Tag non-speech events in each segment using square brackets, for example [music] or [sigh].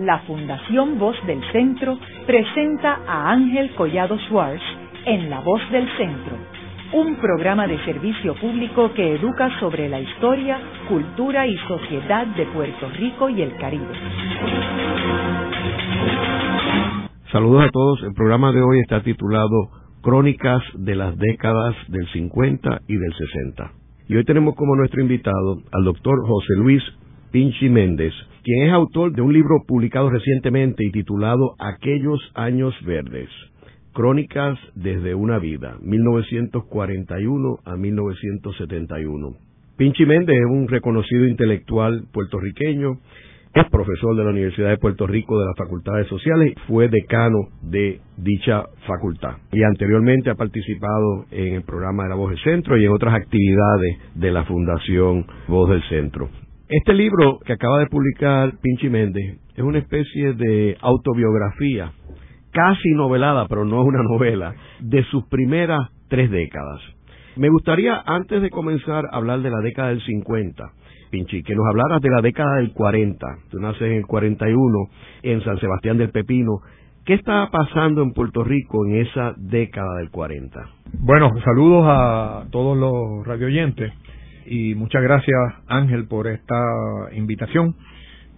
la Fundación Voz del Centro presenta a Ángel Collado Schwartz en La Voz del Centro, un programa de servicio público que educa sobre la historia, cultura y sociedad de Puerto Rico y el Caribe. Saludos a todos. El programa de hoy está titulado Crónicas de las décadas del 50 y del 60. Y hoy tenemos como nuestro invitado al doctor José Luis Pinchi Méndez, quien es autor de un libro publicado recientemente y titulado Aquellos Años Verdes, Crónicas desde una vida, 1941 a 1971. Pinchi Méndez es un reconocido intelectual puertorriqueño, es profesor de la Universidad de Puerto Rico de las Facultades Sociales, fue decano de dicha facultad y anteriormente ha participado en el programa de la Voz del Centro y en otras actividades de la Fundación Voz del Centro. Este libro que acaba de publicar Pinchi Méndez es una especie de autobiografía, casi novelada, pero no es una novela, de sus primeras tres décadas. Me gustaría, antes de comenzar hablar de la década del 50, Pinchi, que nos hablaras de la década del 40. Tú naces en el 41 en San Sebastián del Pepino. ¿Qué estaba pasando en Puerto Rico en esa década del 40? Bueno, saludos a todos los radioyentes y muchas gracias Ángel por esta invitación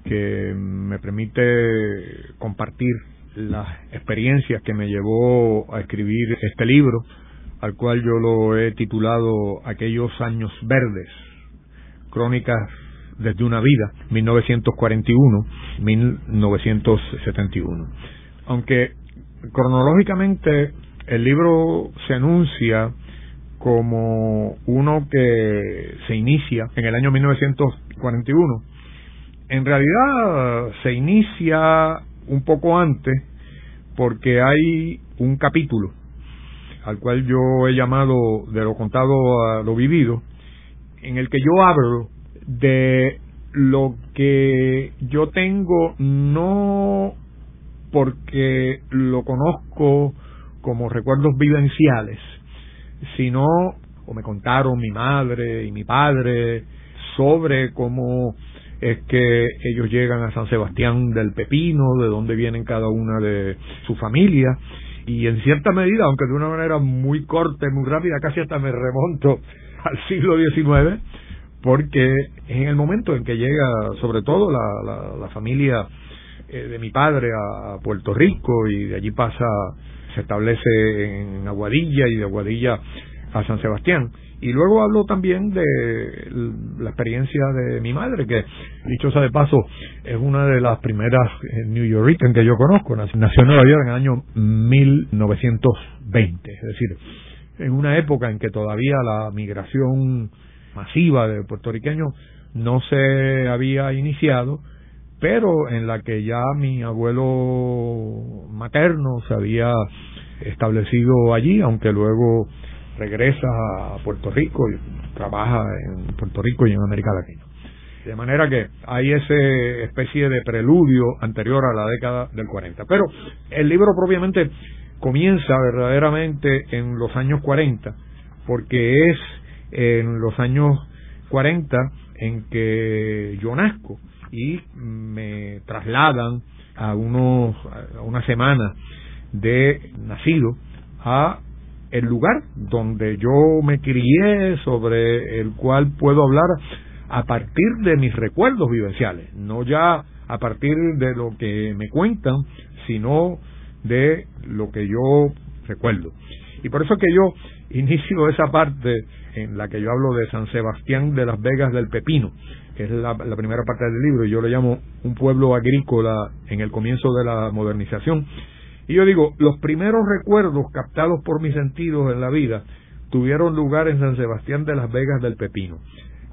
que me permite compartir las experiencias que me llevó a escribir este libro, al cual yo lo he titulado Aquellos años verdes, crónicas desde una vida, 1941-1971. Aunque cronológicamente el libro se anuncia como uno que se inicia en el año 1941. En realidad se inicia un poco antes porque hay un capítulo al cual yo he llamado de lo contado a lo vivido, en el que yo hablo de lo que yo tengo no porque lo conozco como recuerdos vivenciales, sino, o me contaron mi madre y mi padre sobre cómo es que ellos llegan a San Sebastián del Pepino, de dónde vienen cada una de su familia, y en cierta medida, aunque de una manera muy corta y muy rápida, casi hasta me remonto [laughs] al siglo XIX, porque en el momento en que llega, sobre todo la, la, familia eh, de mi padre a Puerto Rico y de allí pasa se establece en Aguadilla y de Aguadilla a San Sebastián. Y luego hablo también de la experiencia de mi madre, que dichosa de paso es una de las primeras New Yorkers que yo conozco. Nació en Nueva York en el año 1920, es decir, en una época en que todavía la migración masiva de puertorriqueños no se había iniciado, pero en la que ya mi abuelo materno se había establecido allí, aunque luego regresa a Puerto Rico y trabaja en Puerto Rico y en América Latina. De manera que hay esa especie de preludio anterior a la década del 40. Pero el libro propiamente comienza verdaderamente en los años 40, porque es en los años 40 en que yo nazco y me trasladan a unos a una semana de nacido a el lugar donde yo me crié sobre el cual puedo hablar a partir de mis recuerdos vivenciales. No ya a partir de lo que me cuentan sino de lo que yo recuerdo y por eso que yo inicio esa parte en la que yo hablo de San Sebastián de las Vegas del Pepino, que es la, primera parte del libro, y yo lo llamo un pueblo agrícola en el comienzo de la modernización. Y yo digo, los primeros recuerdos captados por mis sentidos en la vida tuvieron lugar en San Sebastián de las Vegas del Pepino.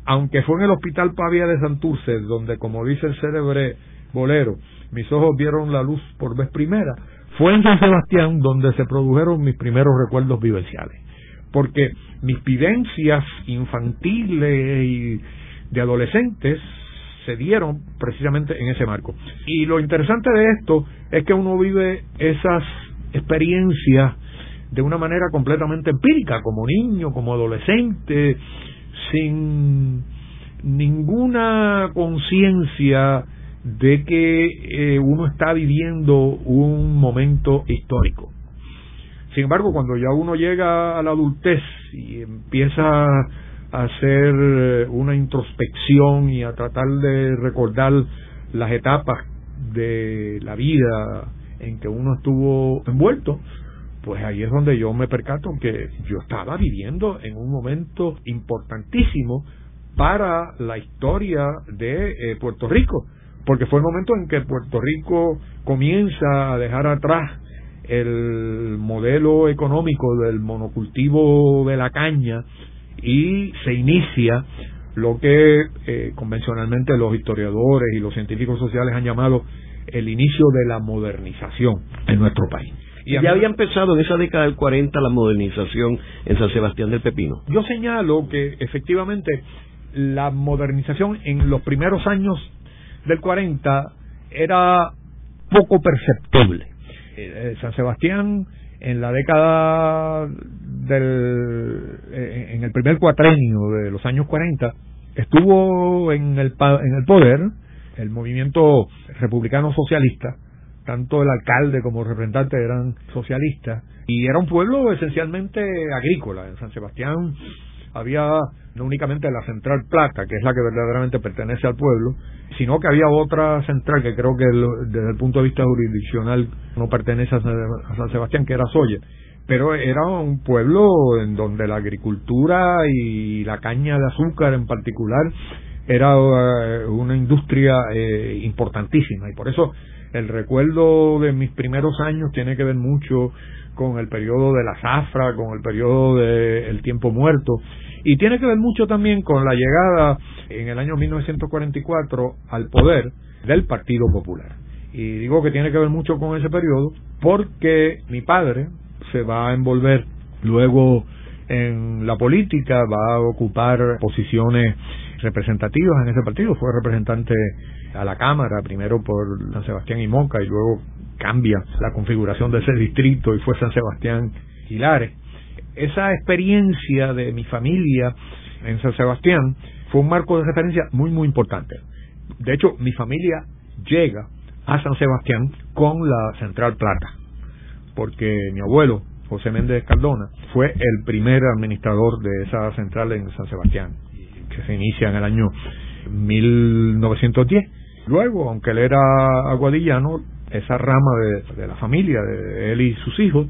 Aunque fue en el Hospital Pavia de Santurce, donde, como dice el célebre bolero, mis ojos vieron la luz por vez primera, fue en San Sebastián donde se produjeron mis primeros recuerdos vivenciales porque mis vivencias infantiles y de adolescentes se dieron precisamente en ese marco. Y lo interesante de esto es que uno vive esas experiencias de una manera completamente empírica, como niño, como adolescente, sin ninguna conciencia de que eh, uno está viviendo un momento histórico. Sin embargo, cuando ya uno llega a la adultez y empieza a hacer eh, una introspección y a tratar de recordar las etapas de la vida en que uno estuvo envuelto, pues ahí es donde yo me percato que yo estaba viviendo en un momento importantísimo para la historia de eh, Puerto Rico, porque fue el momento en que Puerto Rico comienza a dejar atrás el modelo económico del monocultivo de la caña y se inicia lo que eh, convencionalmente los historiadores y los científicos sociales han llamado el inicio de la modernización en nuestro país. Y ya había empezado en esa década del 40 la modernización en San Sebastián del Pepino. Yo señalo que efectivamente la modernización en los primeros años del 40 era poco perceptible. Eh, San Sebastián en la década del eh, en el primer cuatrenio de los años 40 estuvo en el en el poder el movimiento republicano socialista. Tanto el alcalde como el representante eran socialistas. Y era un pueblo esencialmente agrícola. En San Sebastián había no únicamente la central Plata, que es la que verdaderamente pertenece al pueblo, sino que había otra central que creo que desde el punto de vista jurisdiccional no pertenece a San Sebastián, que era Soya. Pero era un pueblo en donde la agricultura y la caña de azúcar en particular era eh, una industria eh, importantísima y por eso el recuerdo de mis primeros años tiene que ver mucho con el periodo de la zafra, con el periodo del tiempo muerto y tiene que ver mucho también con la llegada en el año 1944 al poder del Partido Popular. Y digo que tiene que ver mucho con ese periodo porque mi padre se va a envolver luego en la política, va a ocupar posiciones representativas en ese partido, fue representante a la Cámara, primero por San Sebastián y Moca y luego cambia la configuración de ese distrito y fue San Sebastián Hilares esa experiencia de mi familia en San Sebastián fue un marco de referencia muy, muy importante. De hecho, mi familia llega a San Sebastián con la Central Plata, porque mi abuelo, José Méndez Cardona, fue el primer administrador de esa central en San Sebastián, que se inicia en el año 1910. Luego, aunque él era aguadillano, esa rama de, de la familia, de él y sus hijos,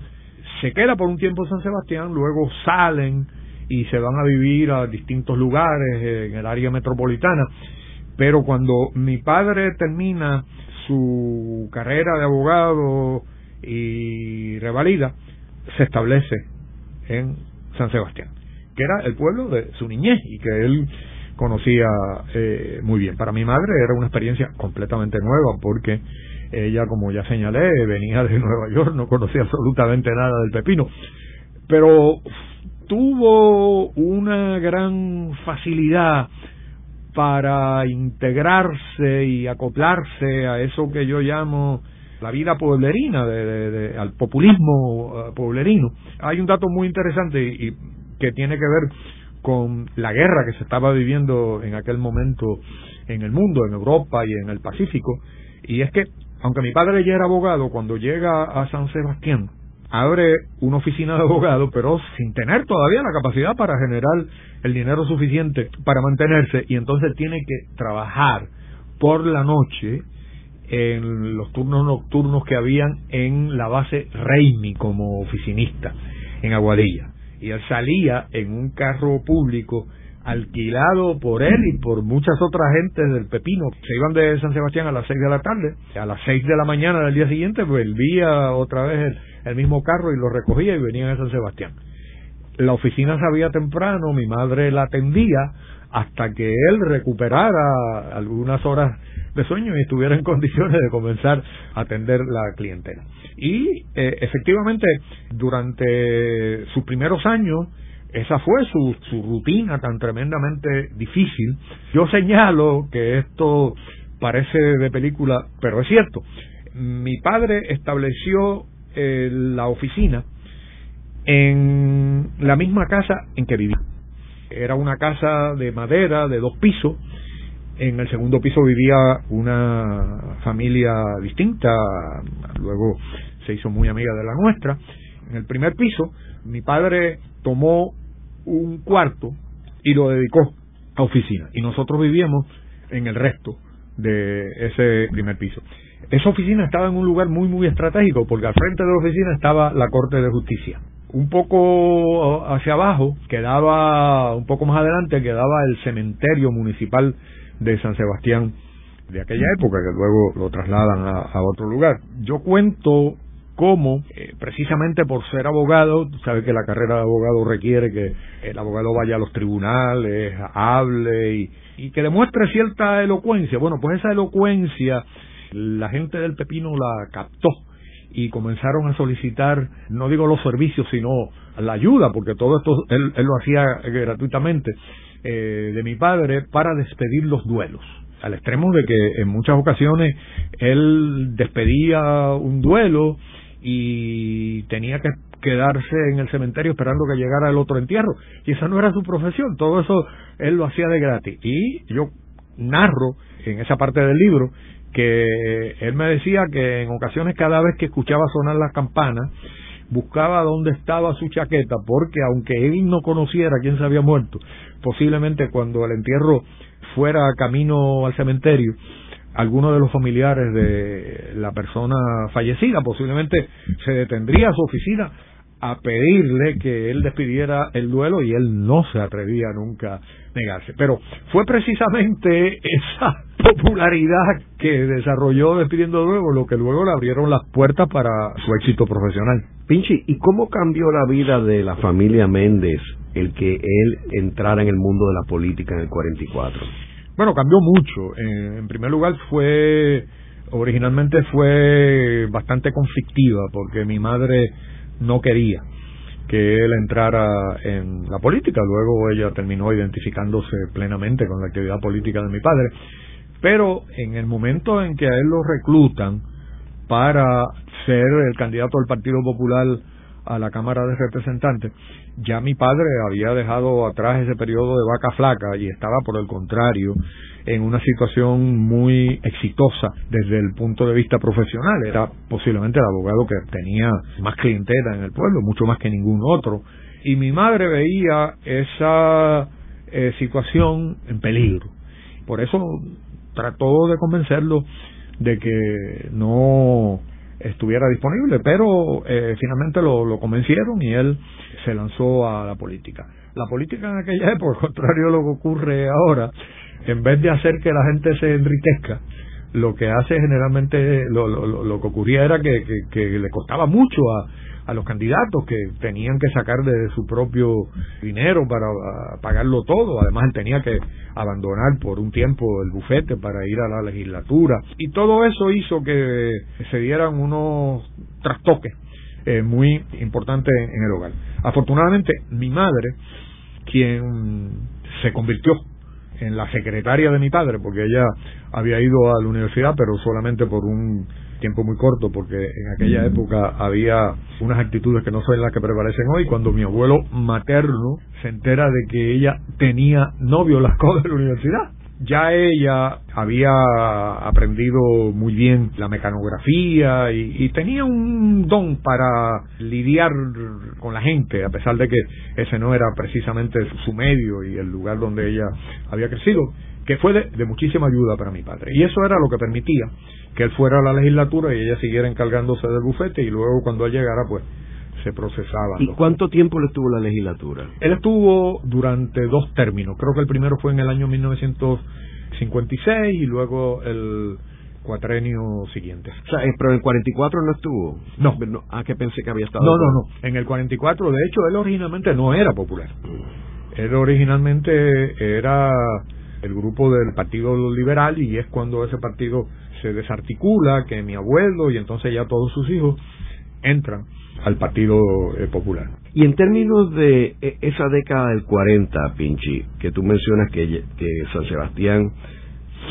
se queda por un tiempo en San Sebastián, luego salen y se van a vivir a distintos lugares en el área metropolitana. Pero cuando mi padre termina su carrera de abogado y revalida, se establece en San Sebastián, que era el pueblo de su niñez y que él conocía eh, muy bien. Para mi madre era una experiencia completamente nueva porque ella, como ya señalé, venía de Nueva York, no conocía absolutamente nada del pepino, pero tuvo una gran facilidad para integrarse y acoplarse a eso que yo llamo la vida pueblerina, de, al populismo uh, pueblerino. Hay un dato muy interesante y que tiene que ver con la guerra que se estaba viviendo en aquel momento en el mundo, en Europa y en el Pacífico, y es que aunque mi padre ya era abogado, cuando llega a San Sebastián, abre una oficina de abogado, pero sin tener todavía la capacidad para generar el dinero suficiente para mantenerse, y entonces tiene que trabajar por la noche en los turnos nocturnos que habían en la base Reimi como oficinista en Aguadilla. Y él salía en un carro público alquilado por él y por muchas otras gentes del Pepino. Se iban de San Sebastián a las seis de la tarde, a las seis de la mañana del día siguiente volvía otra vez el, mismo carro y lo recogía y venían a San Sebastián. La oficina sabía temprano, mi madre la atendía hasta que él recuperara algunas horas de sueño y estuviera en [laughs] condiciones de comenzar a atender la clientela. Y eh, efectivamente, durante sus primeros años, esa fue su, su rutina tan tremendamente difícil. Yo señalo que esto parece de película, pero es cierto. Mi padre estableció eh, la oficina en la misma casa en que viví. Era una casa de madera de dos pisos En el segundo piso vivía una familia distinta, luego se hizo muy amiga de la nuestra. En el primer piso, mi padre tomó un cuarto y lo dedicó a oficina. Y nosotros vivíamos en el resto de ese primer piso. Esa oficina estaba en un lugar muy, muy estratégico, porque al frente de la oficina estaba la Corte de Justicia. Un poco hacia abajo, quedaba, un poco más adelante, quedaba el cementerio municipal de San Sebastián de aquella época, que luego lo trasladan a, otro lugar. Yo cuento cómo, eh, precisamente por ser abogado, tú sabes que la carrera de abogado requiere que el abogado vaya a los tribunales, hable y, que demuestre cierta elocuencia. Bueno, pues esa elocuencia la gente del Pepino la captó y comenzaron a solicitar, no digo los servicios, sino la ayuda, porque todo esto él, lo hacía gratuitamente, eh, de mi padre para despedir los duelos. Al extremo de que en muchas ocasiones él despedía un duelo y tenía que quedarse en el cementerio esperando que llegara el otro entierro. Y esa no era su profesión, todo eso él lo hacía de gratis. Y yo narro en esa parte del libro que él me decía que en ocasiones cada vez que escuchaba sonar las campanas, buscaba dónde estaba su chaqueta, porque aunque él no conociera quién se había muerto, posiblemente cuando el entierro fuera camino al cementerio, alguno de los familiares de la persona fallecida posiblemente se detendría a su oficina a pedirle que él despidiera el duelo y él no se atrevía nunca a negarse. Pero fue precisamente [laughs] esa popularidad que desarrolló despidiendo luego lo que luego le abrieron las puertas para su éxito profesional. Pinchi, ¿y cómo cambió la vida de la familia Méndez el que él entrara en el mundo de la política en el 44? Bueno, cambió mucho. En, primer lugar fue originalmente fue bastante conflictiva porque mi madre no quería que él entrara en la política. Luego ella terminó identificándose plenamente con la actividad política de mi padre. Pero en el momento en que a él lo reclutan para ser el candidato del Partido Popular a la Cámara de Representantes, ya mi padre había dejado atrás ese periodo de vaca flaca y estaba, por el contrario, en una situación muy exitosa desde el punto de vista profesional. Era posiblemente el abogado que tenía más clientela en el pueblo, mucho más que ningún otro. Y mi madre veía esa eh, situación en peligro. Por eso trató de convencerlo de que no estuviera disponible, pero eh, finalmente lo, lo convencieron y él se lanzó a la política. La política en aquella [laughs] época, contrario a lo que ocurre ahora, en vez de hacer que la gente se enriquezca, lo que hace generalmente, lo, lo, lo que ocurría era que, que, le costaba mucho a, a los candidatos que tenían que sacar de su propio dinero para pagarlo todo. Además, él tenía que abandonar por un tiempo el bufete para ir a la legislatura. Y todo eso hizo que se dieran unos trastoques eh, muy importantes en el hogar. Afortunadamente, mi madre, quien se convirtió en la secretaria de mi padre, porque ella había ido a la universidad, pero solamente por un tiempo muy corto, porque en aquella época había unas actitudes que no son las que prevalecen hoy. Cuando mi abuelo materno se entera de que ella tenía novio las cosas de la universidad, ya ella había aprendido muy bien la mecanografía y, tenía un don para lidiar con la gente, a pesar de que ese no era precisamente su medio y el lugar donde ella había crecido, que fue de, muchísima ayuda para mi padre. Y eso era lo que permitía que él fuera a la legislatura y ella siguiera encargándose del bufete y luego cuando él llegara, pues se procesaba. ¿Y cuánto tiempo le estuvo la legislatura? Él estuvo durante dos términos. Creo que el primero fue en el año 1956 y luego el cuatrenio siguiente. O sea, eh, pero en el 44 no estuvo. No. no ah, que pensé que había estado. No, no, no. En el 44, de hecho, él originalmente no era popular. Él originalmente era el grupo del Partido Liberal y es cuando ese partido se desarticula, que mi abuelo y entonces ya todos sus hijos entran al Partido eh, Popular. Y en términos de e, esa década del 40, Pinchi, que tú mencionas que, San Sebastián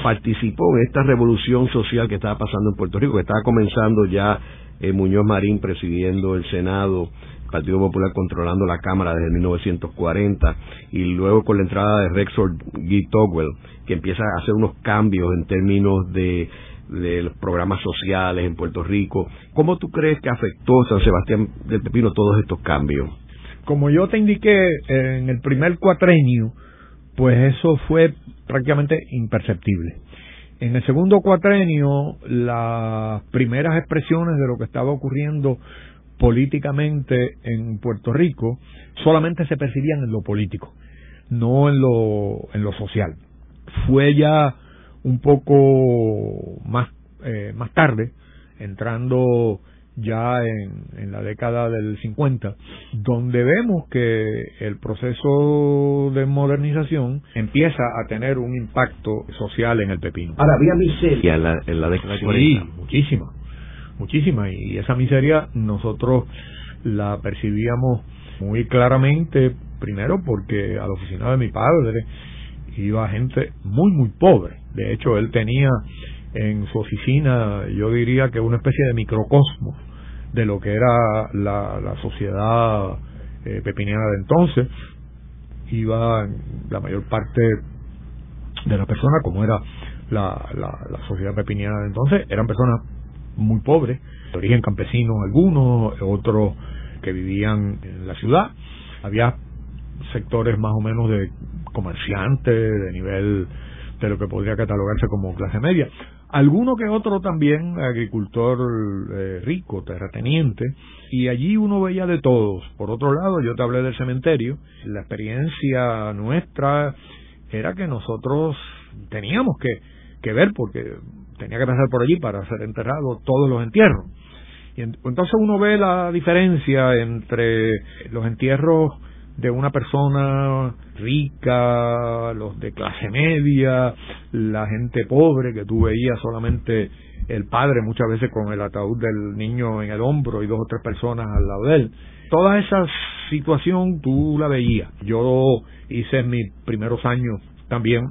participó en esta revolución social que estaba pasando en Puerto Rico, que estaba comenzando ya eh, Muñoz Marín presidiendo el Senado, Partido Popular controlando la Cámara desde 1940 y luego con la entrada de Rexford Guy Togwell, que empieza a hacer unos cambios en términos de, los programas sociales en Puerto Rico. ¿Cómo tú crees que afectó San Sebastián del Pepino todos estos cambios? Como yo te indiqué en el primer cuatrenio, pues eso fue prácticamente imperceptible. En el segundo cuatrenio, las primeras expresiones de lo que estaba ocurriendo políticamente en Puerto Rico solamente se percibían en lo político, no en lo, en lo social. Fue ya un poco más, eh, más tarde, entrando ya en, en, la década del 50, donde vemos que el proceso de modernización empieza a tener un impacto social en el pepino. Ahora, había miseria en la, en la década del 40. Sí, muchísima, muchísima, y esa miseria nosotros la percibíamos muy claramente, primero porque a la oficina de mi padre iba gente muy, muy pobre. De hecho, él tenía en su oficina, yo diría que una especie de microcosmos de lo que era la, la sociedad eh, pepiniana de entonces. Iba la mayor parte de las personas, como era la, la, la sociedad pepiniana de entonces, eran personas muy pobres, de origen campesino algunos, otros que vivían en la ciudad. Había sectores más o menos de comerciantes, de nivel de lo que podría catalogarse como clase media. Alguno que otro también, agricultor eh, rico, terrateniente, y allí uno veía de todos. Por otro lado, yo te hablé del cementerio, la experiencia nuestra era que nosotros teníamos que, que ver, porque tenía que pasar por allí para ser enterrado todos los entierros. Y entonces uno ve la diferencia entre los entierros de una persona rica, los de clase media, la gente pobre que tú veías solamente el padre muchas veces con el ataúd del niño en el hombro y dos o tres personas al lado de él. Toda esa situación tú la veías. Yo hice mis primeros años también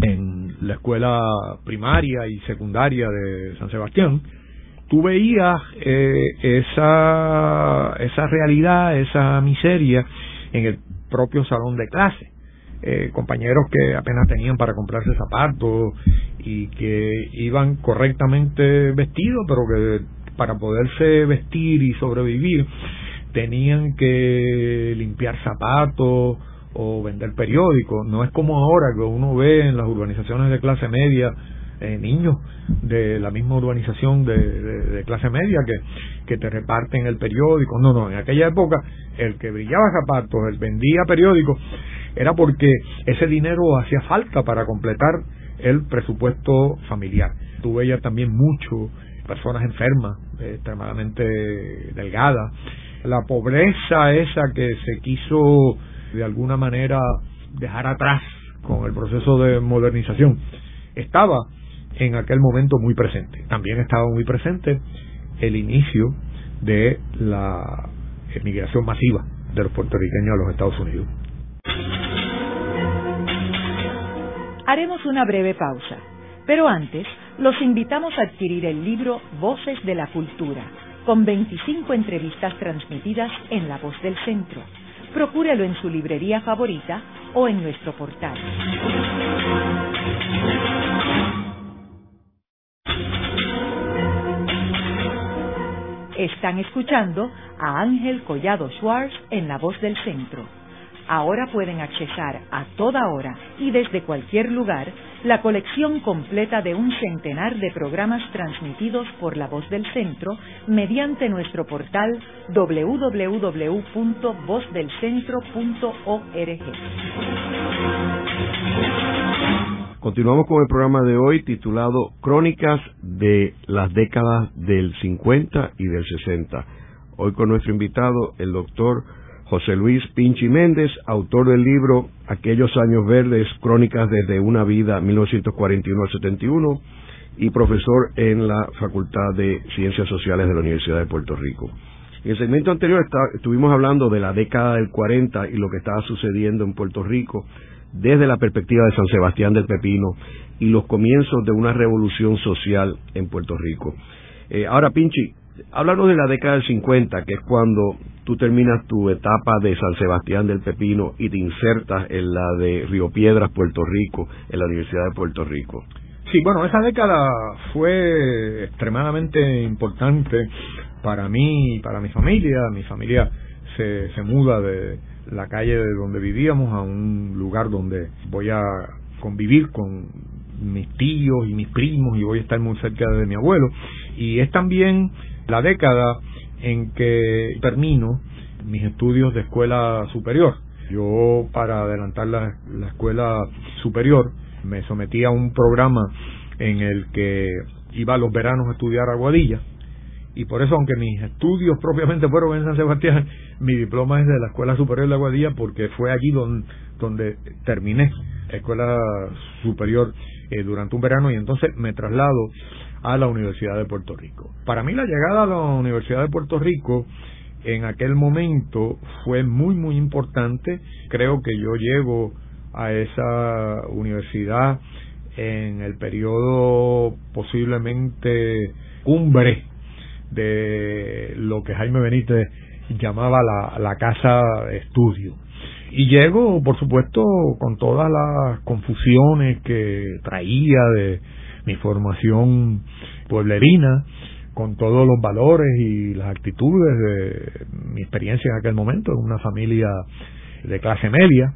en la escuela primaria y secundaria de San Sebastián tú veías eh, esa, esa realidad, esa miseria en el propio salón de clase. Eh, compañeros que apenas tenían para comprarse zapatos y que iban correctamente vestidos, pero que para poderse vestir y sobrevivir tenían que limpiar zapatos o vender periódicos. No es como ahora que uno ve en las urbanizaciones de clase media eh, niños de la misma urbanización de, clase media que, que te reparten el periódico. No, no, en aquella época el que brillaba zapatos, el vendía periódicos, era porque ese dinero hacía falta para completar el presupuesto familiar. Tú veías también mucho personas enfermas, extremadamente delgadas. La pobreza esa que se quiso de alguna manera dejar atrás con el proceso de modernización estaba en aquel momento muy presente. También estaba muy presente el inicio de la emigración masiva de los puertorriqueños a los Estados Unidos. Haremos una breve pausa, pero antes los invitamos a adquirir el libro Voces de la Cultura, con 25 entrevistas transmitidas en La Voz del Centro. Procúrelo en su librería favorita o en nuestro portal. Están escuchando a Ángel Collado Schwartz en La Voz del Centro. Ahora pueden accesar a toda hora y desde cualquier lugar la colección completa de un centenar de programas transmitidos por La Voz del Centro mediante nuestro portal www.vozdelcentro.org. Continuamos con el programa de hoy titulado Crónicas de las décadas del 50 y del 60. Hoy con nuestro invitado, el doctor José Luis Pinchi Méndez, autor del libro Aquellos años verdes, Crónicas desde una vida 1941 al 71 y profesor en la Facultad de Ciencias Sociales de la Universidad de Puerto Rico. En el segmento anterior estuvimos hablando de la década del 40 y lo que estaba sucediendo en Puerto Rico desde la perspectiva de San Sebastián del Pepino y los comienzos de una revolución social en Puerto Rico. Eh, ahora, Pinchi, Háblanos de la década del 50, que es cuando tú terminas tu etapa de San Sebastián del Pepino y te insertas en la de Río Piedras, Puerto Rico, en la Universidad de Puerto Rico. Sí, bueno, esa década fue extremadamente importante para mí y para mi familia. Mi familia se, se muda de la calle de donde vivíamos a un lugar donde voy a convivir con mis tíos y mis primos y voy a estar muy cerca de mi abuelo. Y es también la década en que termino mis estudios de escuela superior. Yo, para adelantar la, la escuela superior, me sometí a un programa en el que iba los veranos a estudiar Aguadilla y por eso aunque mis estudios [laughs] propiamente fueron en San Sebastián, mi diploma es de la Escuela Superior de Aguadilla porque fue allí donde, donde terminé Escuela Superior eh, durante un verano y entonces me traslado a la Universidad de Puerto Rico. Para mí la llegada a la Universidad de Puerto Rico en aquel momento fue muy muy importante. Creo que yo llego a esa universidad en el periodo posiblemente cumbre de lo que Jaime Benítez llamaba la, la casa estudio. Y llego, por supuesto, con todas las confusiones que traía de mi formación pueblerina, con todos los valores y las actitudes de mi experiencia en aquel momento, en una familia de clase media,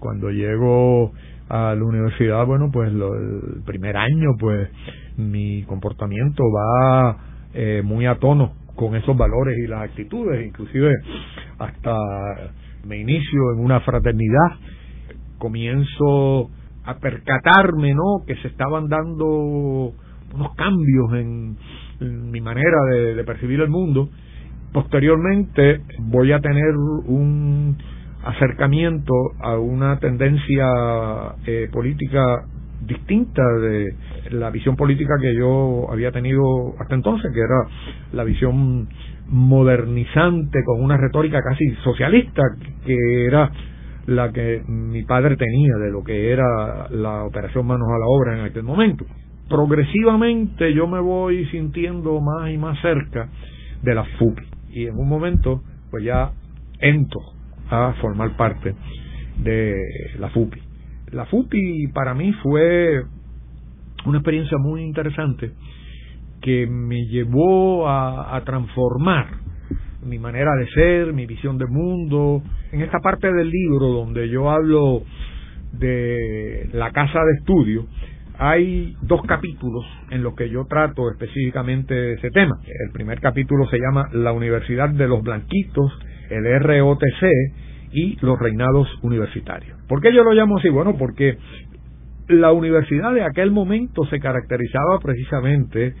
cuando llego a la universidad, bueno, pues lo, el primer año, pues mi comportamiento va eh, muy a tono con esos valores y las actitudes, inclusive hasta me inicio en una fraternidad, comienzo a percatarme, ¿no? Que se estaban dando unos cambios en, mi manera de, de percibir el mundo. Posteriormente voy a tener un acercamiento a una tendencia eh, política distinta de la visión política que yo había tenido hasta entonces, que era la visión modernizante con una retórica casi socialista, que era la que mi padre tenía de lo que era la operación manos a la obra en aquel momento. Progresivamente yo me voy sintiendo más y más cerca de la FUPI y en un momento pues ya entro a formar parte de la FUPI. La FUPI para mí fue una experiencia muy interesante que me llevó a, a transformar mi manera de ser, mi visión del mundo. En esta parte del libro donde yo hablo de la casa de estudio, hay dos capítulos en los que yo trato específicamente ese tema. El primer capítulo se llama La Universidad de los Blanquitos el ROTC y los reinados universitarios. ¿Por qué yo lo llamo así? Bueno, porque la universidad de aquel momento se caracterizaba precisamente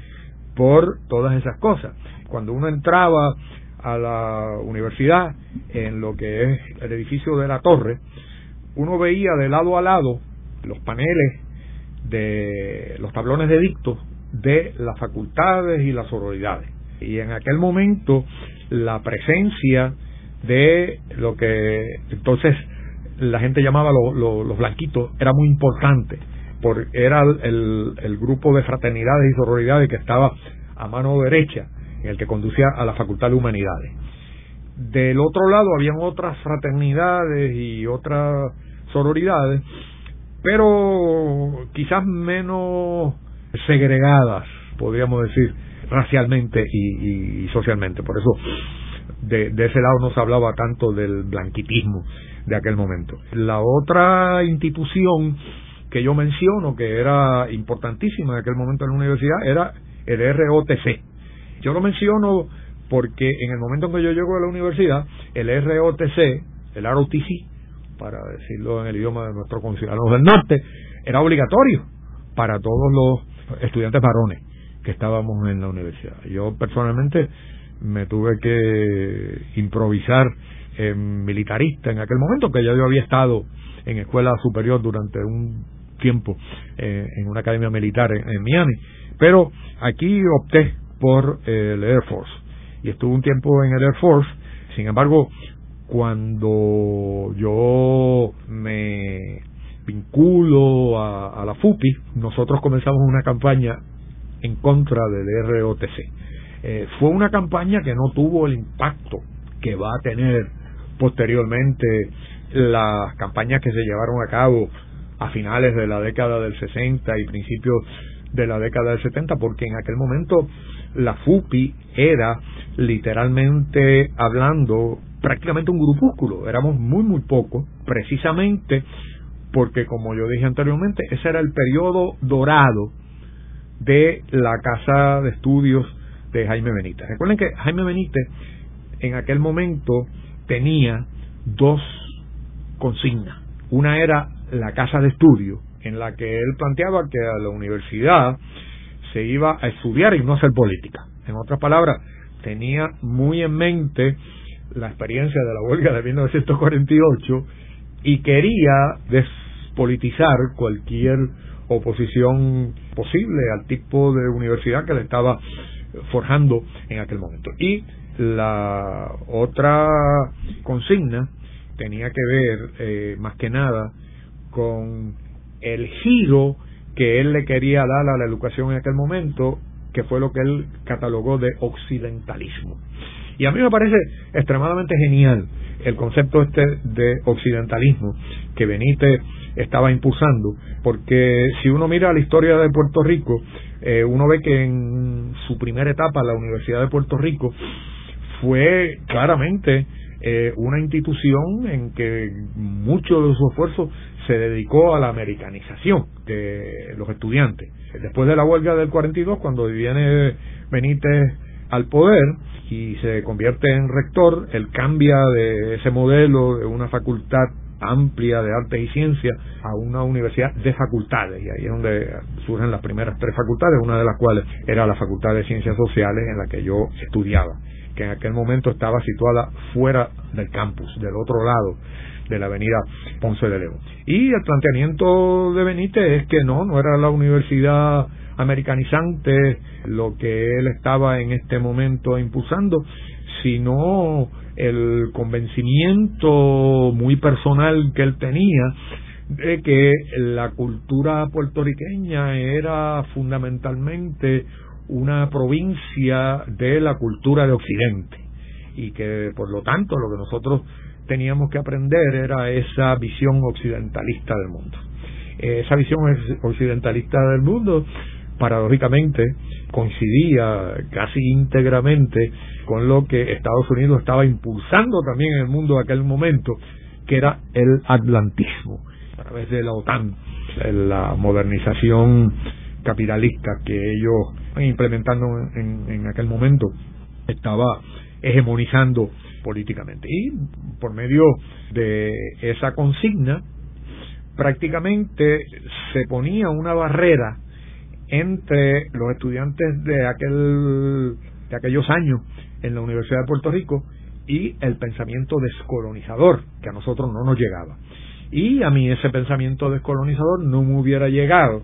por todas esas cosas. Cuando uno entraba a la universidad en lo que es el edificio de la torre, uno veía de lado a lado los paneles de los tablones de dictos de las facultades y las sororidades. Y en aquel momento la presencia de lo que entonces la gente llamaba los blanquitos, era muy importante, porque era el, el grupo de fraternidades y sororidades que estaba a mano derecha, en el que conducía a la Facultad de Humanidades. Del otro lado habían otras fraternidades y otras sororidades, pero quizás menos segregadas, podríamos decir, racialmente y, socialmente. Por eso de, de ese lado no se hablaba tanto del blanquitismo de aquel momento. La otra institución que yo menciono que era importantísima en aquel momento en la universidad era el ROTC. Yo lo menciono porque en el momento en que yo llego a la universidad, el ROTC, el ROTC, para decirlo en el idioma de nuestros conciudadanos del norte, era obligatorio para todos los estudiantes varones que estábamos en la universidad. Yo personalmente me tuve que improvisar en militarista en aquel momento, que ya yo había estado en escuela superior durante un tiempo eh, en una academia militar en, Miami, pero aquí opté por el Air Force. Y estuve un tiempo en el Air Force, sin embargo, cuando yo me vinculo a, la FUPI, nosotros comenzamos una campaña en contra del ROTC Eh, fue una campaña que no tuvo el impacto que va a tener posteriormente las campañas que se llevaron a cabo a finales de la década del 60 y principios de la década del 70, porque en aquel momento la FUPI era literalmente hablando prácticamente un grupúsculo, éramos muy muy pocos, precisamente porque como yo dije anteriormente, ese era el periodo dorado de la casa de estudios de Jaime Benítez. Recuerden que Jaime Benítez en aquel momento tenía dos consignas. Una era la casa de estudio, en la que él planteaba que a la universidad se iba a estudiar y no hacer política. En otras palabras, tenía muy en mente la experiencia de la huelga de 1948 y quería despolitizar cualquier oposición posible al tipo de universidad que le estaba forjando en aquel momento. Y la otra consigna tenía que ver eh, más que nada con el giro que él le quería dar a la educación en aquel momento, que fue lo que él catalogó de occidentalismo. Y a mí me parece extremadamente genial el concepto este de occidentalismo que Benítez estaba impulsando, porque si uno mira la historia de Puerto Rico, eh, uno ve que en su primera etapa la Universidad de Puerto Rico fue claramente eh, una institución en que mucho de su esfuerzo se dedicó a la americanización de los estudiantes. Después de la huelga del 42, cuando viene Benítez al poder y se convierte en rector, él cambia de ese modelo de una facultad amplia de arte y ciencia a una universidad de facultades y ahí es donde surgen las primeras tres facultades, una de las cuales era la Facultad de Ciencias Sociales en la que yo estudiaba, que en aquel momento estaba situada fuera del campus, del otro lado de la avenida Ponce de León. Y el planteamiento de Benítez es que no, no era la universidad americanizante lo que él estaba en este momento impulsando, sino el convencimiento muy personal que él tenía de que la cultura puertorriqueña era fundamentalmente una provincia de la cultura de Occidente y que por lo tanto lo que nosotros teníamos que aprender era esa visión occidentalista del mundo. Esa visión occidentalista del mundo, paradójicamente, coincidía casi íntegramente con lo que Estados Unidos estaba impulsando también en el mundo de aquel momento, que era el atlantismo, a través de la OTAN, la modernización capitalista que ellos implementando en, en aquel momento estaba hegemonizando políticamente. Y por medio de esa consigna, prácticamente se ponía una barrera entre los estudiantes de aquel de aquellos años en la Universidad de Puerto Rico y el pensamiento descolonizador que a nosotros no nos llegaba. Y a mí ese pensamiento descolonizador no me hubiera llegado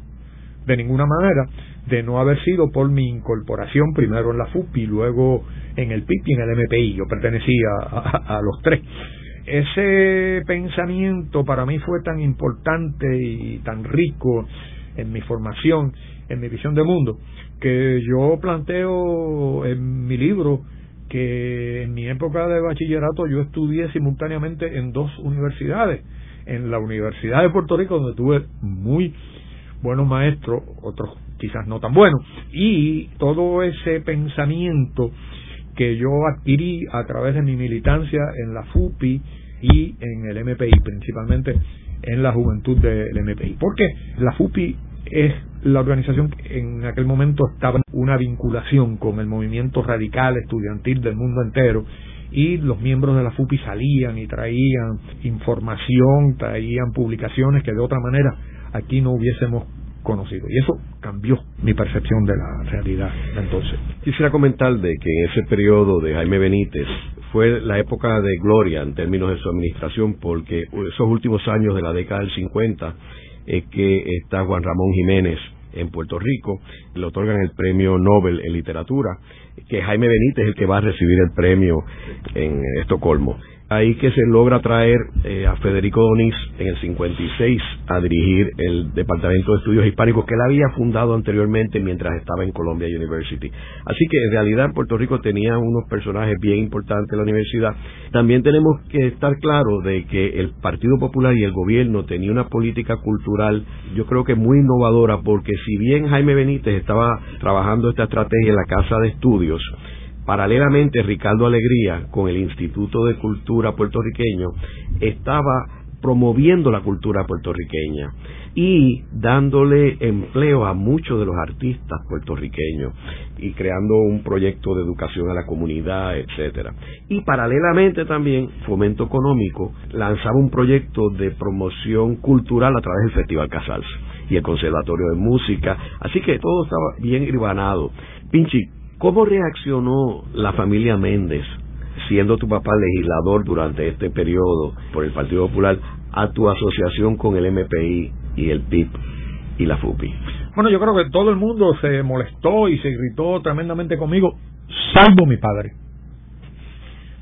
de ninguna manera de no haber sido por mi incorporación primero en la FUPI, luego en el PIP y en el MPI. Yo pertenecía a, los tres. Ese pensamiento para mí fue tan importante y tan rico en mi formación, en mi visión de mundo, que yo planteo en mi libro que en mi época de bachillerato yo estudié simultáneamente en dos universidades. En la Universidad de Puerto Rico, donde tuve muy buenos maestros, otros quizás no tan buenos, y todo ese pensamiento que yo adquirí a través de mi militancia en la FUPI y en el MPI, principalmente en la juventud del MPI. Porque la FUPI es la organización que en aquel momento estaba en una vinculación con el movimiento radical estudiantil del mundo entero y los miembros de la FUPI salían y traían información, traían publicaciones que de otra manera aquí no hubiésemos conocido. Y eso cambió mi percepción de la realidad entonces. Quisiera comentar de que en ese periodo de Jaime Benítez fue la época de gloria en términos de su administración, porque esos últimos años de la década del 50 es que está Juan Ramón Jiménez en Puerto Rico, le otorgan el premio Nobel en literatura, que Jaime Benítez es el que va a recibir el premio en Estocolmo. Ahí que se logra traer eh, a Federico Donís en el 56 a dirigir el Departamento de Estudios Hispánicos que él había fundado anteriormente mientras estaba en Columbia University. Así que en realidad Puerto Rico tenía unos personajes bien importantes en la universidad. También tenemos que estar claros de que el Partido Popular y el gobierno tenía una política cultural, yo creo que muy innovadora, porque si bien Jaime Benítez estaba trabajando esta estrategia en la Casa de Estudios, Paralelamente, Ricardo Alegría, con el Instituto de Cultura puertorriqueño, estaba promoviendo la cultura puertorriqueña y dándole empleo a muchos de los artistas puertorriqueños y creando un proyecto de educación a la comunidad, etcétera. Y paralelamente también Fomento Económico lanzaba un proyecto de promoción cultural a través del Festival Casals y el Conservatorio de Música, así que todo estaba bien irvanado. Pinchi, ¿Cómo reaccionó la familia Méndez, siendo tu papá legislador durante este periodo por el Partido Popular, a tu asociación con el MPI y el PIB y la FUPI? Bueno, yo creo que todo el mundo se molestó y se gritó tremendamente conmigo, salvo mi padre.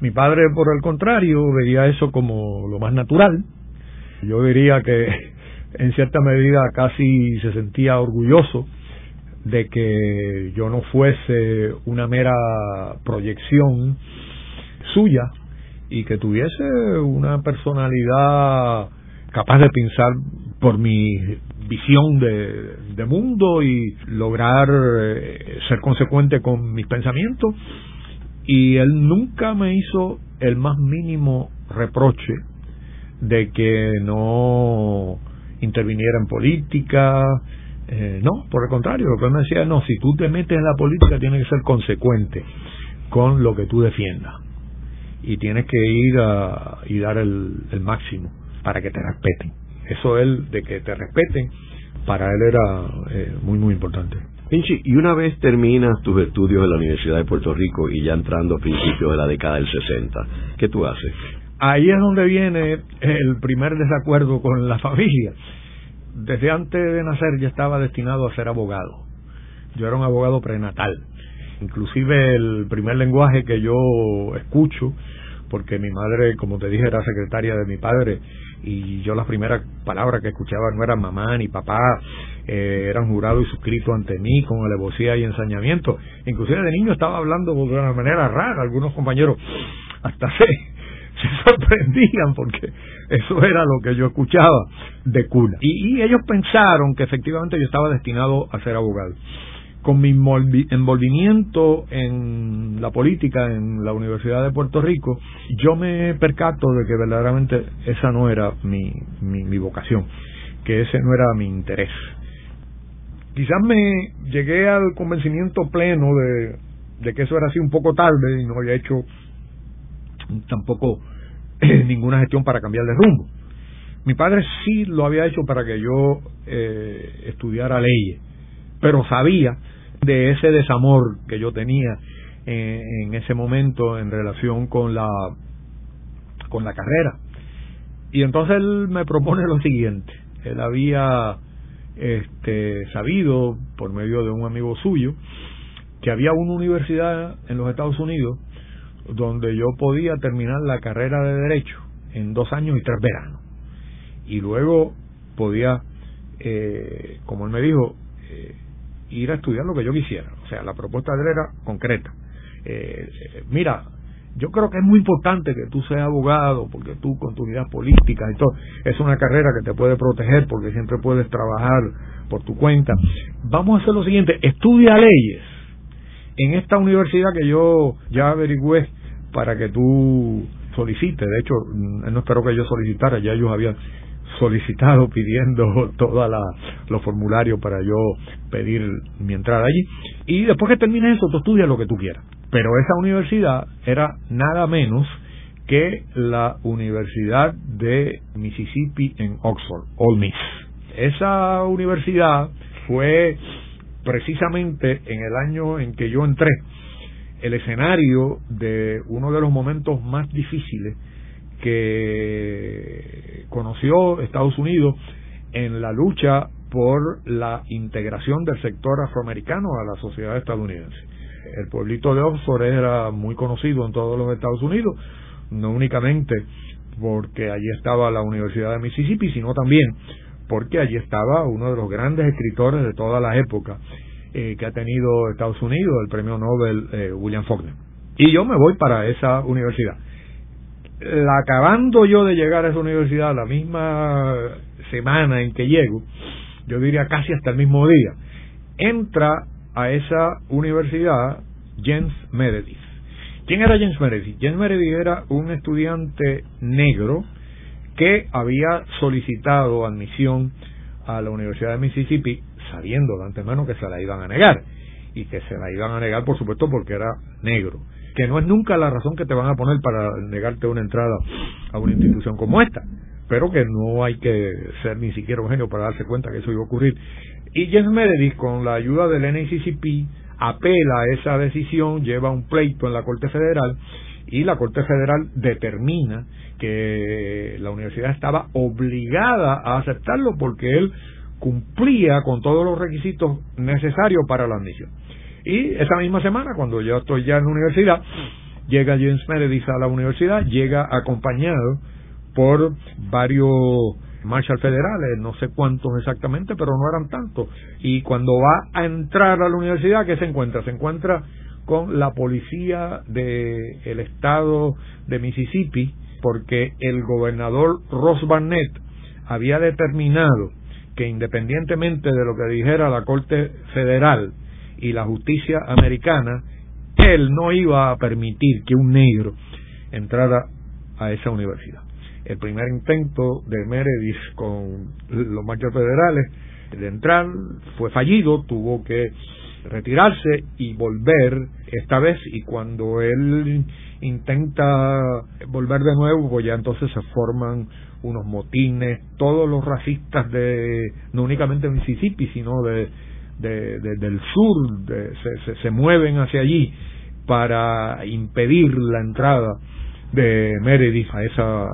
Mi padre, por el contrario, veía eso como lo más natural. Yo diría que en cierta medida casi se sentía orgulloso de que yo no fuese una mera proyección suya y que tuviese una personalidad capaz de pensar por mi visión de, mundo y lograr eh, ser consecuente con mis pensamientos. Y él nunca me hizo el más mínimo reproche de que no interviniera en política, eh, no, por el contrario, lo que él me decía, no, si tú te metes en la política tienes que ser consecuente con lo que tú defiendas y tienes que ir a, y dar el, máximo para que te respeten. Eso él, de que te respeten, para él era eh, muy, muy importante. Pinchi, y una vez terminas tus estudios en la Universidad de Puerto Rico y ya entrando a principios de la década del 60, ¿qué tú haces? Ahí es donde viene el primer desacuerdo con la familia desde antes de nacer ya estaba destinado a ser abogado. Yo era un abogado prenatal. Inclusive el primer lenguaje que yo escucho, porque mi madre, como te dije, era secretaria de mi padre, y yo las primeras palabras que escuchaba no eran mamá ni papá, eh, eran jurado y suscrito ante mí con alevosía y ensañamiento. Inclusive de niño estaba hablando de una manera rara, algunos compañeros hasta [laughs] se, se sorprendían porque eso era lo que yo escuchaba de cuna. Y, ellos pensaron que efectivamente yo estaba destinado a ser abogado. Con mi envolvimiento en la política en la Universidad de Puerto Rico, yo me percato de que verdaderamente esa no era mi, mi, vocación, que ese no era mi interés. Quizás me llegué al convencimiento pleno de, de que eso era así un poco tarde y no había hecho tampoco ninguna gestión para cambiar de rumbo. Mi padre sí lo había hecho para que yo eh, estudiara leyes, pero sabía de ese desamor que yo tenía en, ese momento en relación con la con la carrera. Y entonces él me propone lo siguiente. Él había este, sabido, por medio de un amigo suyo, que había una universidad en los Estados Unidos donde yo podía terminar la carrera de derecho en dos años y tres veranos. Y luego podía, eh, como él me dijo, eh, ir a estudiar lo que yo quisiera. O sea, la propuesta de él era concreta. Eh, mira, yo creo que es muy importante que tú seas abogado, porque tú con tu unidad política y todo, es una carrera que te puede proteger porque siempre puedes trabajar por tu cuenta. Vamos a hacer lo siguiente, estudia leyes en esta universidad que yo ya averigüé para que tú solicites, de hecho, no esperó que yo solicitara, ya ellos habían solicitado [laughs] pidiendo todos los formularios para yo pedir mi entrada allí. Y después que termines eso, tú estudias lo que tú quieras. Pero esa universidad era nada menos que la Universidad de Mississippi en Oxford, Ole Miss. Esa universidad fue precisamente en el año en que yo entré, el escenario de uno de los momentos más difíciles que conoció Estados Unidos en la lucha por la integración del sector afroamericano a la sociedad estadounidense. El pueblito de Oxford era muy conocido en todos los Estados Unidos no únicamente porque allí estaba la Universidad de Mississippi, sino también porque allí estaba uno de los grandes escritores de toda la época eh, que ha tenido Estados Unidos, el premio Nobel eh, William Faulkner. Y yo me voy para esa universidad. La, acabando yo de llegar a esa universidad la misma semana en que llego, yo diría casi hasta el mismo día, entra a esa universidad James Meredith. ¿Quién era James Meredith? James Meredith era un estudiante negro que había solicitado admisión a la Universidad de Mississippi sabiendo de antemano que se la iban a negar. Y que se la iban a negar por supuesto porque era negro. Que no es nunca la razón que te van a poner para negarte una entrada a una institución como esta. Pero que no hay que ser ni siquiera un genio para darse cuenta que eso iba a ocurrir. Y James Meredith con la ayuda del NACCP apela a esa decisión lleva un pleito en la Corte Federal y la Corte Federal determina que la universidad estaba obligada a aceptarlo porque él cumplía con todos los requisitos necesarios para la admisión. Y esa misma semana, cuando yo estoy ya en la universidad, llega James Meredith a la universidad, llega acompañado por varios Marshall federales, no sé cuántos exactamente, pero no eran tantos. Y cuando va a entrar a la universidad, ¿qué se encuentra? Se encuentra con la policía del estado de Mississippi, porque el gobernador Ross Barnett había determinado que independientemente de lo que dijera la Corte Federal y la justicia americana, él no iba a permitir que un negro entrara a esa universidad. El primer intento de Meredith con los marchos federales de entrar fue fallido, tuvo que retirarse y volver esta vez y cuando él intenta volver de nuevo pues ya entonces se forman unos motines todos los racistas de no únicamente Mississippi sino de, del sur se, se, se mueven hacia allí para impedir la entrada de Meredith a esa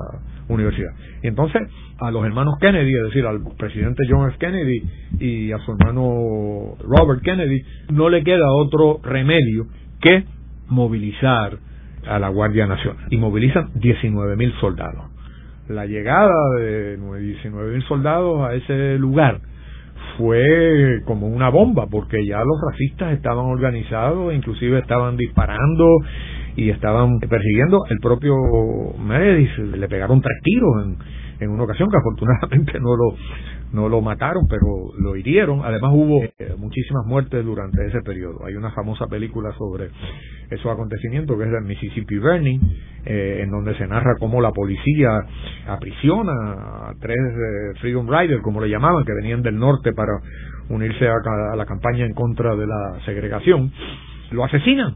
universidad. Y entonces a los hermanos Kennedy, es decir, al presidente John F. Kennedy y a su hermano Robert Kennedy, no le queda otro remedio que movilizar a la Guardia Nacional. Y movilizan 19 mil soldados. La llegada de 19 mil soldados a ese lugar fue como una bomba, porque ya los racistas estaban organizados, inclusive estaban disparando y estaban persiguiendo. El propio Meredith, le pegaron tres tiros en, en una ocasión que afortunadamente [laughs] no lo no lo mataron pero lo hirieron. Además hubo eh, muchísimas muertes durante ese periodo. Hay una famosa película sobre esos acontecimientos que es el Mississippi Burning eh, en donde se narra cómo la policía aprisiona a tres eh, Freedom Riders como le llamaban que venían del norte para unirse a la campaña en contra de la segregación. Lo asesinan.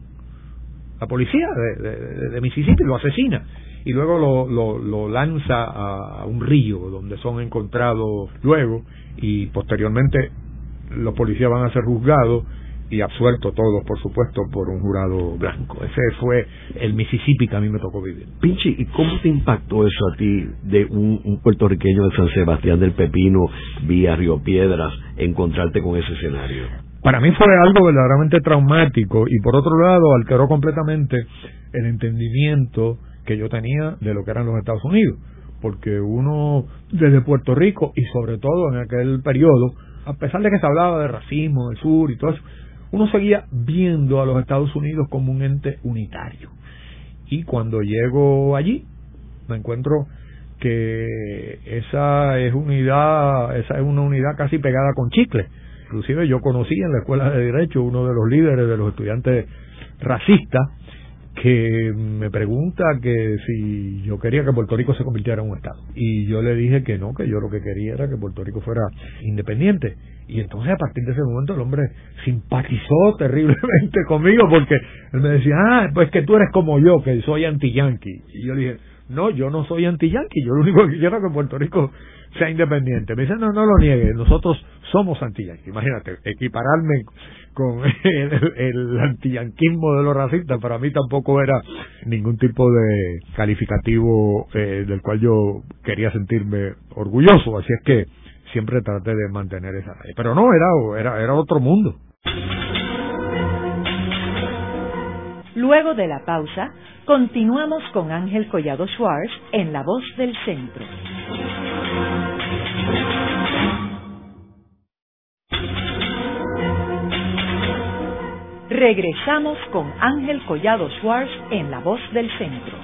La policía de, Mississippi lo asesina y luego lo, lo, lanza a, un río donde son encontrados luego y posteriormente los policías van a ser juzgados y absueltos todos, por supuesto, por un jurado blanco. Ese fue el Mississippi que a mí me tocó vivir. Pinchi, ¿y cómo te impactó eso a ti de un, un, puertorriqueño de San Sebastián del Pepino vía Río Piedras encontrarte con ese escenario? para mí fue algo verdaderamente traumático y por otro lado alteró completamente el entendimiento que yo tenía de lo que eran los Estados Unidos, porque uno desde Puerto Rico y sobre todo en aquel periodo, a pesar de que se hablaba de racismo del sur y todo eso, uno seguía viendo a los Estados Unidos como un ente unitario. Y cuando llego allí, me encuentro que esa es unidad, esa es una unidad casi pegada con chicle Inclusive yo conocí en la escuela de Derecho uno de los líderes de los estudiantes racistas que me pregunta que si yo quería que Puerto Rico se convirtiera en un Estado. Y yo le dije que no, que yo lo que quería era que Puerto Rico fuera independiente. Y entonces a partir de ese momento el hombre simpatizó terriblemente [laughs] conmigo porque él me decía, ah, pues que tú eres como yo, que soy anti-yankee. Y yo le dije, no, yo no soy anti-yankee, yo lo único que quiero es que Puerto Rico sea independiente. Me dicen, no, no lo niegue, nosotros somos antiyanquis. Imagínate, equipararme con [laughs] el, el antiyanquismo de los racistas para mí tampoco era ningún tipo de calificativo eh, del cual yo quería sentirme orgulloso. Así es que siempre traté de mantener esa Pero no, era, era, era otro mundo. Luego de la pausa, continuamos con Ángel Collado Schwartz en La Voz del Centro. Regresamos con Ángel Collado Schwartz en La Voz del Centro.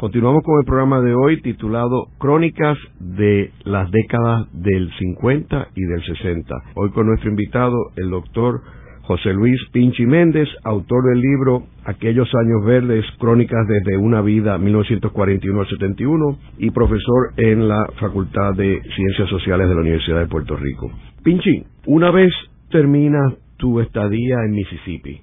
Continuamos con el programa de hoy titulado Crónicas de las décadas del 50 y del 60. Hoy con nuestro invitado, el doctor José Luis Pinchi Méndez, autor del libro Aquellos años verdes, Crónicas desde una vida 1941 al 71 y profesor en la Facultad de Ciencias Sociales de la Universidad de Puerto Rico. Pinchi, una vez termina tu estadía en Mississippi,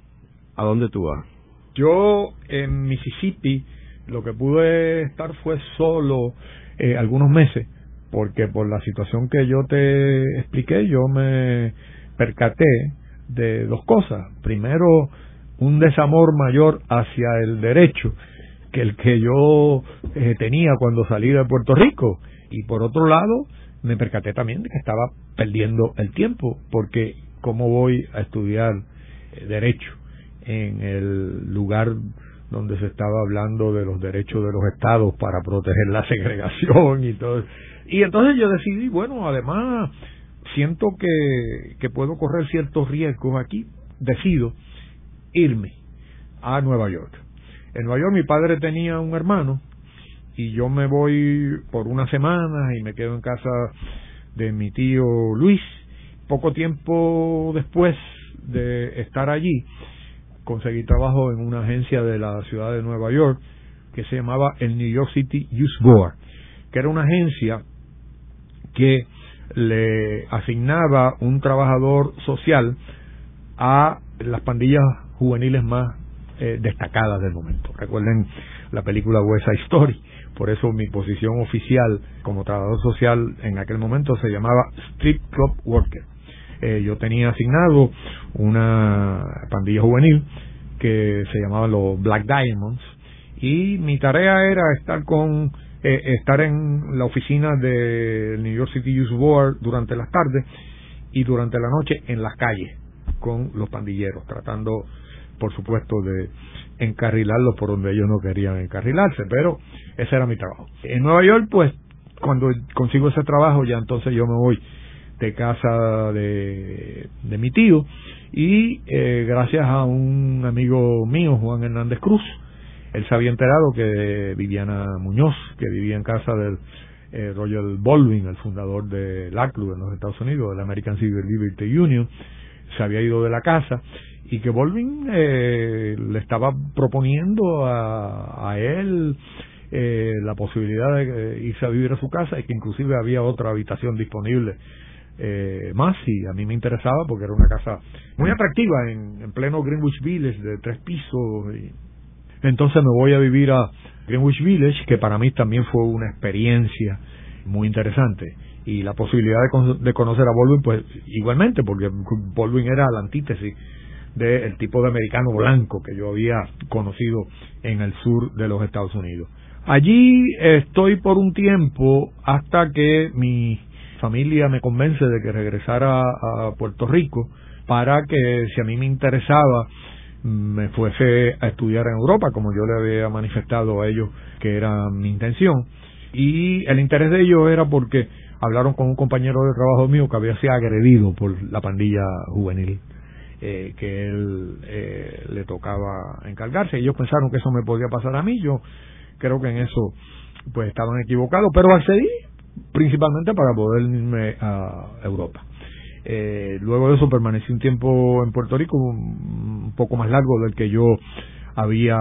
¿a dónde tú vas? Yo en Mississippi lo que pude estar fue solo eh, algunos meses, porque por la situación que yo te expliqué, yo me percaté de dos cosas. Primero, un desamor mayor hacia el derecho que el que yo eh, tenía cuando salí de Puerto Rico. Y por otro lado, me percaté también de que estaba perdiendo el tiempo, porque ¿cómo voy a estudiar eh, derecho en el lugar donde se estaba hablando de los derechos de los estados para proteger la [laughs] segregación y todo. Y entonces yo decidí, bueno, además siento que, que puedo correr ciertos riesgos aquí, decido irme a Nueva York. En Nueva York mi padre tenía un hermano y yo me voy por una semana y me quedo en casa de mi tío Luis. Poco tiempo después de estar allí, conseguí trabajo en una agencia de la ciudad de Nueva York que se llamaba el New York City Youth Board, que era una agencia que le asignaba un trabajador social a las pandillas juveniles más eh, destacadas del momento. Recuerden la película West Story. Por eso mi posición oficial como trabajador social en aquel momento se llamaba Street Club Worker. Eh, yo tenía asignado una pandilla juvenil que se llamaba los Black Diamonds y mi tarea era estar con eh, estar en la oficina del New York City Youth Board durante las tardes y durante la noche en las calles con los pandilleros tratando por supuesto de encarrilarlos por donde ellos no querían encarrilarse pero ese era mi trabajo. En Nueva York pues cuando consigo ese trabajo ya entonces yo me voy de casa de, de mi tío y eh, gracias a un amigo mío, Juan Hernández Cruz, él se había enterado que Viviana Muñoz, que vivía en casa del eh, Royal Baldwin, el fundador del ACLU en los Estados Unidos, del American Civil Liberty Union, se había ido de la casa y que Baldwin eh, le estaba proponiendo a, él eh, la posibilidad de irse a vivir a su casa y que inclusive había otra habitación disponible eh, más. Y a mí me interesaba porque era una casa muy atractiva en, pleno Greenwich Village de tres pisos y entonces me voy a vivir a Greenwich Village que para mí también fue una experiencia muy interesante y la posibilidad de, conocer a Baldwin pues igualmente porque Baldwin era la antítesis del tipo de americano blanco que yo había conocido en el sur de los Estados Unidos. Allí estoy por un tiempo hasta que mi familia me convence de que regresara a Puerto Rico para que si a mí me interesaba me fuese a estudiar en Europa, como yo le había manifestado a ellos que era mi intención. Y el interés de ellos era porque hablaron con un compañero de trabajo mío que había sido agredido por la pandilla juvenil eh, que él eh, le tocaba encargarse. Ellos pensaron que eso me podía pasar a mí. Yo creo que en eso pues estaban equivocados, pero accedí principalmente para poder irme a Europa. Eh, luego de eso permanecí un tiempo en Puerto Rico, un, poco más largo del que yo había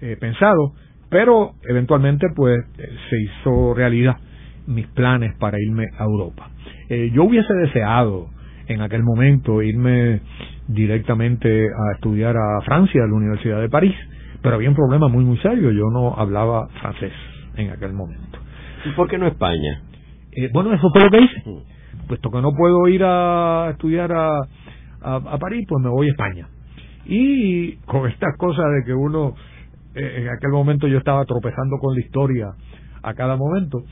eh, pensado, pero eventualmente pues se hizo realidad mis planes para irme a Europa. Eh, yo hubiese deseado en aquel momento irme directamente a estudiar a Francia, a la Universidad de París, pero había un problema muy muy serio, yo no hablaba francés en aquel momento. ¿Y por qué no España? Eh, bueno, eso fue lo que hice. Puesto que no puedo ir a estudiar a, París, pues me voy a España. Y con estas cosas de que uno, eh, en aquel momento yo estaba tropezando con la historia a cada momento,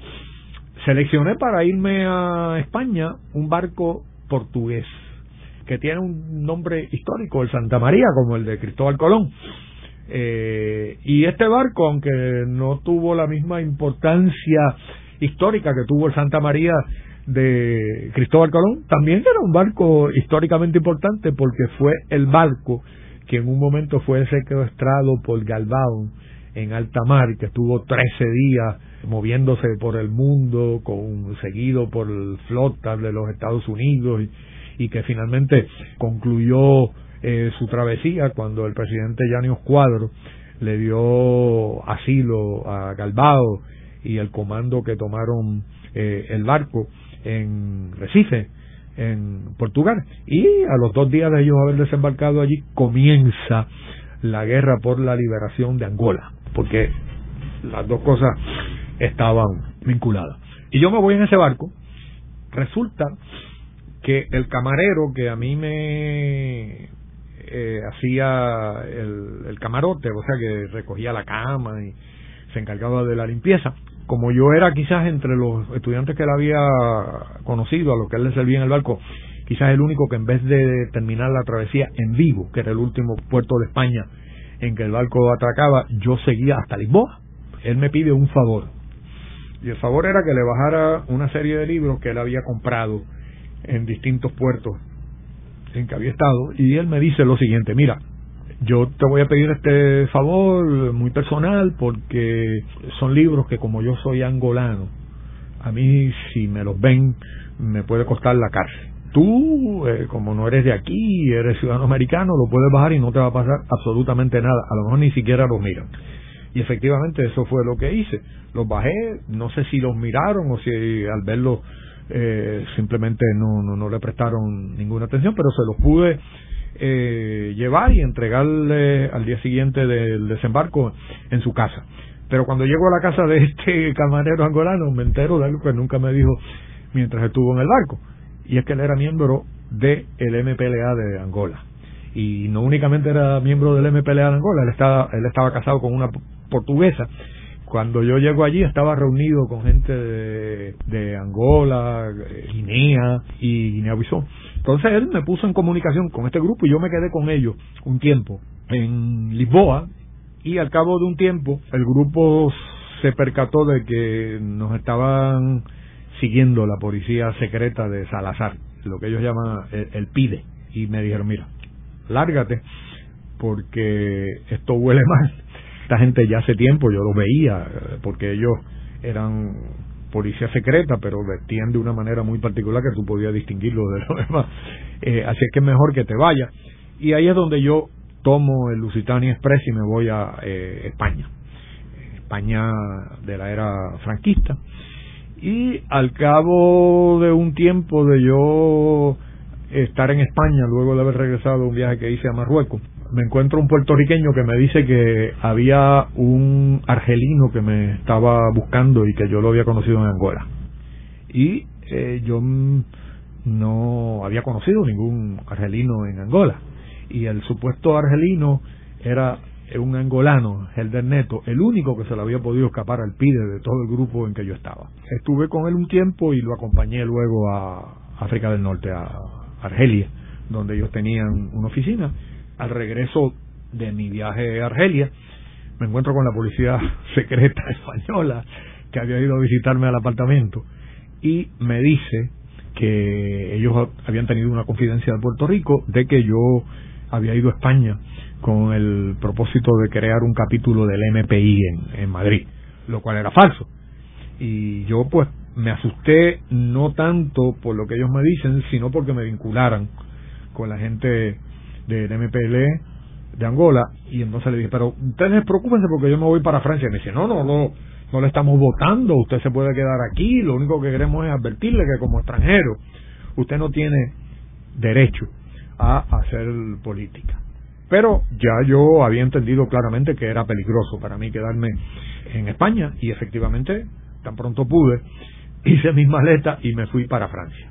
seleccioné para irme a España un barco portugués que tiene un nombre histórico, el Santa María, como el de Cristóbal Colón. Eh, y este barco, aunque no tuvo la misma importancia histórica que tuvo el Santa María de Cristóbal Colón, también era un barco históricamente importante porque fue el barco que en un momento fue secuestrado por Galvao en alta mar, que estuvo 13 días moviéndose por el mundo, con, seguido por flotas de los Estados Unidos, y, que finalmente concluyó eh, su travesía cuando el presidente Yanios Cuadro le dio asilo a Galvao y el comando que tomaron eh, el barco en Recife, en Portugal. Y a los dos días de ellos haber desembarcado allí, comienza la guerra por la liberación de Angola, porque las dos cosas estaban vinculadas. Y yo me voy en ese barco, resulta que el camarero que a mí me eh, hacía el, el, camarote, o sea que recogía la cama y se encargaba de la limpieza, como yo era quizás entre los estudiantes que él había conocido, a los que él le servía en el barco, quizás el único que en vez de terminar la travesía en vivo, que era el último puerto de España en que el barco atracaba, yo seguía hasta Lisboa. Él me pide un favor. Y el favor era que le bajara una serie de libros que él había comprado en distintos puertos en que había estado. Y él me dice lo siguiente, mira, yo te voy a pedir este favor muy personal porque son libros que como yo soy angolano, a mí si me los ven me puede costar la cárcel. Tú, eh, como no eres de aquí, eres ciudadano americano, lo puedes bajar y no te va a pasar absolutamente nada. A lo mejor ni siquiera los miran. Y efectivamente eso fue lo que hice. Los bajé, no sé si los miraron o si al verlos eh, simplemente no, no, no le prestaron ninguna atención, pero se los pude eh, llevar y entregarle al día siguiente del desembarco en su casa. Pero cuando llego a la casa de este [laughs] camarero angolano me entero de algo que nunca me dijo mientras estuvo en el barco. Y es que él era miembro del MPLA de Angola. Y no únicamente era miembro del MPLA de Angola, él estaba, él estaba casado con una portuguesa cuando yo llego allí estaba reunido con gente de, Angola, Guinea y Guinea-Bissau. Entonces él me puso en comunicación con este grupo y yo me quedé con ellos un tiempo en Lisboa y al cabo de un tiempo el grupo se percató de que nos estaban siguiendo la policía secreta de Salazar, lo que ellos llaman el, el PIDE, y me dijeron, mira, lárgate porque esto huele [laughs] mal. Esta gente ya hace tiempo yo los veía, porque ellos eran policía secreta, pero vestían de una manera muy particular que tú podías distinguirlo de los [laughs] demás. Eh, así es que es mejor que te vayas. Y ahí es donde yo tomo el Lusitania Express y me voy a eh, España. España de la era franquista. Y al cabo de un tiempo de yo estar en España, luego de haber regresado de un viaje que hice a Marruecos, me encuentro un puertorriqueño que me dice que había un argelino que me estaba buscando y que yo lo había conocido en Angola. Y eh, yo no había conocido ningún argelino en Angola. Y el supuesto argelino era un angolano, Helder Neto, el único que se le había podido escapar al PIDE de todo el grupo en que yo estaba. Estuve con él un tiempo y lo acompañé luego a África del Norte, a Argelia, donde ellos tenían una oficina al regreso de mi viaje a Argelia, me encuentro con la policía [laughs] secreta española que había ido a visitarme al apartamento y me dice que ellos habían tenido una confidencia de Puerto Rico de que yo había ido a España con el propósito de crear un capítulo del MPI en, en Madrid, lo cual era falso. Y yo pues me asusté no tanto por lo que ellos me dicen, sino porque me vincularan con la gente del MPL de Angola y entonces le dije, pero ustedes preocupense porque yo me voy para Francia. Y me dice, no, no, no, no le estamos votando, usted se puede quedar aquí, lo único que queremos es advertirle que como extranjero usted no tiene derecho a hacer política. Pero ya yo había entendido claramente que era peligroso para mí quedarme en España y efectivamente tan pronto pude [laughs] hice mis maletas y me fui para Francia.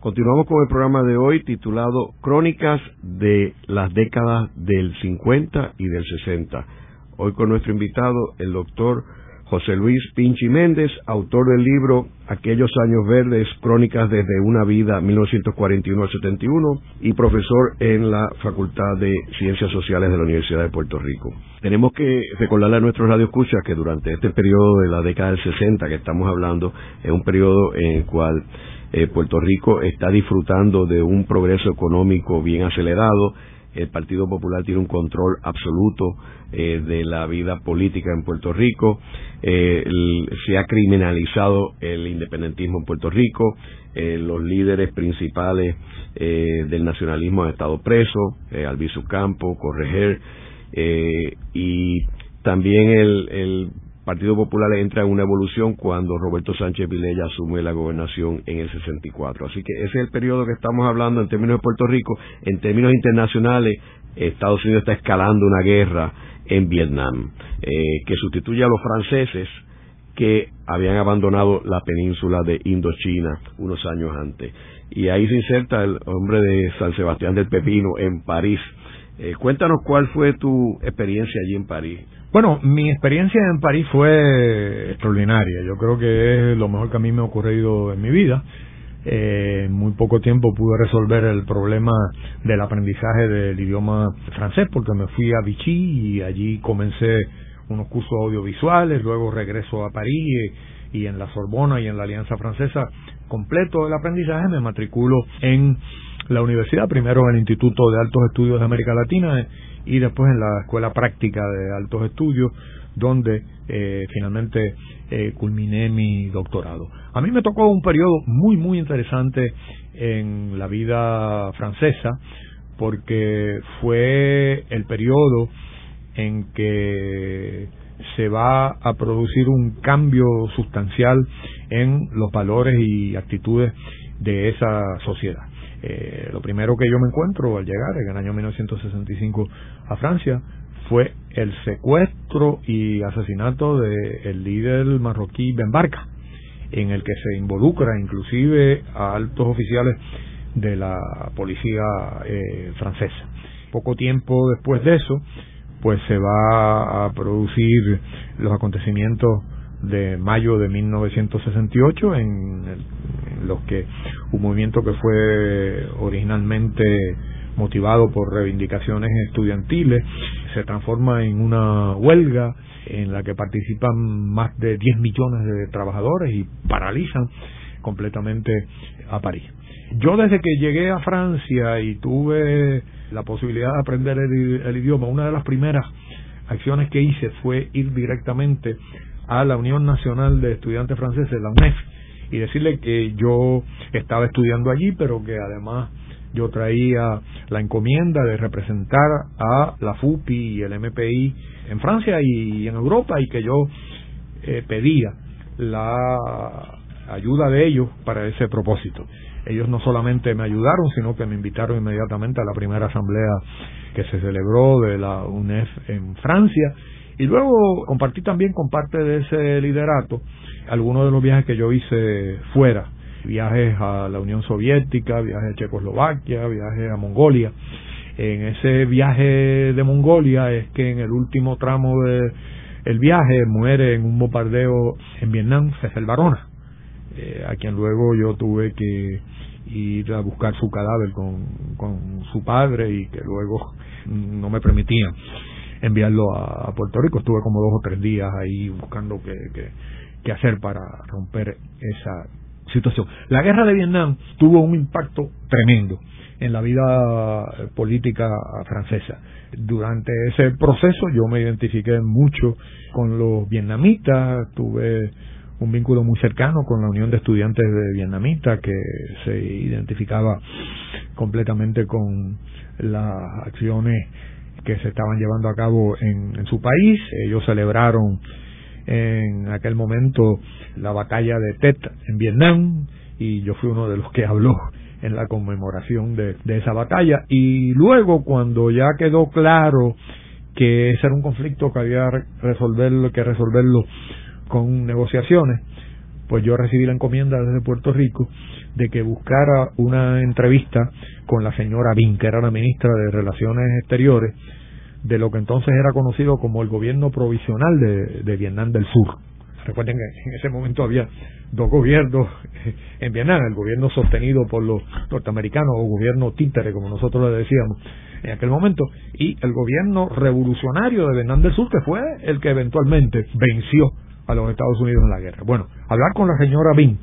Continuamos con el programa de hoy titulado Crónicas de las décadas del 50 y del 60. Hoy con nuestro invitado, el doctor José Luis Pinchi Méndez, autor del libro Aquellos años verdes, crónicas desde una vida 1941 al 71 y profesor en la Facultad de Ciencias Sociales de la Universidad de Puerto Rico. Tenemos que recordarle a nuestros radioescuchas que durante este periodo de la década del 60 que estamos hablando es un periodo en el cual eh, Puerto Rico está disfrutando de un progreso económico bien acelerado. El Partido Popular tiene un control absoluto eh, de la vida política en Puerto Rico. Eh, se ha criminalizado el independentismo en Puerto Rico. los líderes principales del nacionalismo han estado presos. Albizu Campo, Correger. y también el Partido Popular entra en una evolución cuando Roberto Sánchez Vilella asume la gobernación en el 64. Así que ese es el periodo que estamos hablando en términos de Puerto Rico. En términos internacionales, Estados Unidos está escalando una guerra en Vietnam eh, que sustituye a los franceses que habían abandonado la península de Indochina unos años antes. Y ahí se inserta el hombre de San Sebastián del Pepino en París. Eh, cuéntanos cuál fue tu experiencia allí en París. Bueno, mi experiencia en París fue extraordinaria. Yo creo que es lo mejor que a mí me ha ocurrido en mi vida. Eh, en muy poco tiempo pude resolver el problema del aprendizaje del idioma francés porque me fui a Vichy y allí comencé unos cursos audiovisuales, luego regreso a París y, en la Sorbona y en la Alianza Francesa completo el aprendizaje, me matriculo en la universidad, primero en el Instituto de Altos Estudios de América Latina y después en la Escuela Práctica de Altos Estudios, donde eh, finalmente eh, culminé mi doctorado. A mí me tocó un periodo muy, muy interesante en la vida francesa, porque fue el periodo en que se va a producir un cambio sustancial en los valores y actitudes de esa sociedad. Eh, lo primero que yo me encuentro al llegar en el año 1965 a Francia fue el secuestro y asesinato del líder marroquí Ben Barka, en el que se involucra inclusive a altos oficiales de la policía eh, francesa. Poco tiempo después de eso, pues se va a producir los acontecimientos de mayo de 1968 en, en los que un movimiento que fue originalmente motivado por reivindicaciones estudiantiles se transforma en una huelga en la que participan más de 10 millones de trabajadores y paralizan completamente a París. Yo desde que llegué a Francia y tuve la posibilidad de aprender el, el idioma, una de las primeras acciones que hice fue ir directamente a la Unión Nacional de Estudiantes Franceses, la UNEF, y decirle que yo estaba estudiando allí, pero que además yo traía la encomienda de representar a la FUPI y el MPI en Francia y en Europa y que yo eh, pedía la ayuda de ellos para ese propósito. Ellos no solamente me ayudaron, sino que me invitaron inmediatamente a la primera asamblea que se celebró de la UNEF en Francia y luego compartí también con parte de ese liderato algunos de los viajes que yo hice fuera, viajes a la Unión Soviética, viajes a Checoslovaquia, viajes a Mongolia. En ese viaje de Mongolia es que en el último tramo del el viaje muere en un bombardeo en Vietnam Cecil Barona, eh, a quien luego yo tuve que ir a buscar su cadáver con, con su padre y que luego no me permitían enviarlo a, Puerto Rico. Estuve como dos o tres días ahí buscando qué, hacer para romper esa situación. La guerra de Vietnam tuvo un impacto tremendo en la vida política francesa. Durante ese proceso yo me identifiqué mucho con los vietnamitas, tuve un vínculo muy cercano con la Unión de Estudiantes de Vietnamitas que se identificaba completamente con las acciones que se estaban llevando a cabo en, su país. Ellos celebraron en aquel momento la batalla de Tet en Vietnam y yo fui uno de los que habló en la conmemoración de, de esa batalla. Y luego, cuando ya quedó claro que ese era un conflicto que había resolverlo, que resolverlo con negociaciones, pues yo recibí la encomienda desde Puerto Rico de que buscara una entrevista con la señora Bin, que era la ministra de Relaciones Exteriores, de lo que entonces era conocido como el gobierno provisional de, de Vietnam del Sur. Recuerden que en ese momento había dos gobiernos [laughs] en Vietnam, el gobierno sostenido por los norteamericanos o gobierno títere, como nosotros le decíamos en aquel momento, y el gobierno revolucionario de Vietnam del Sur, que fue el que eventualmente venció a los Estados Unidos en la guerra. Bueno, hablar con la señora Bin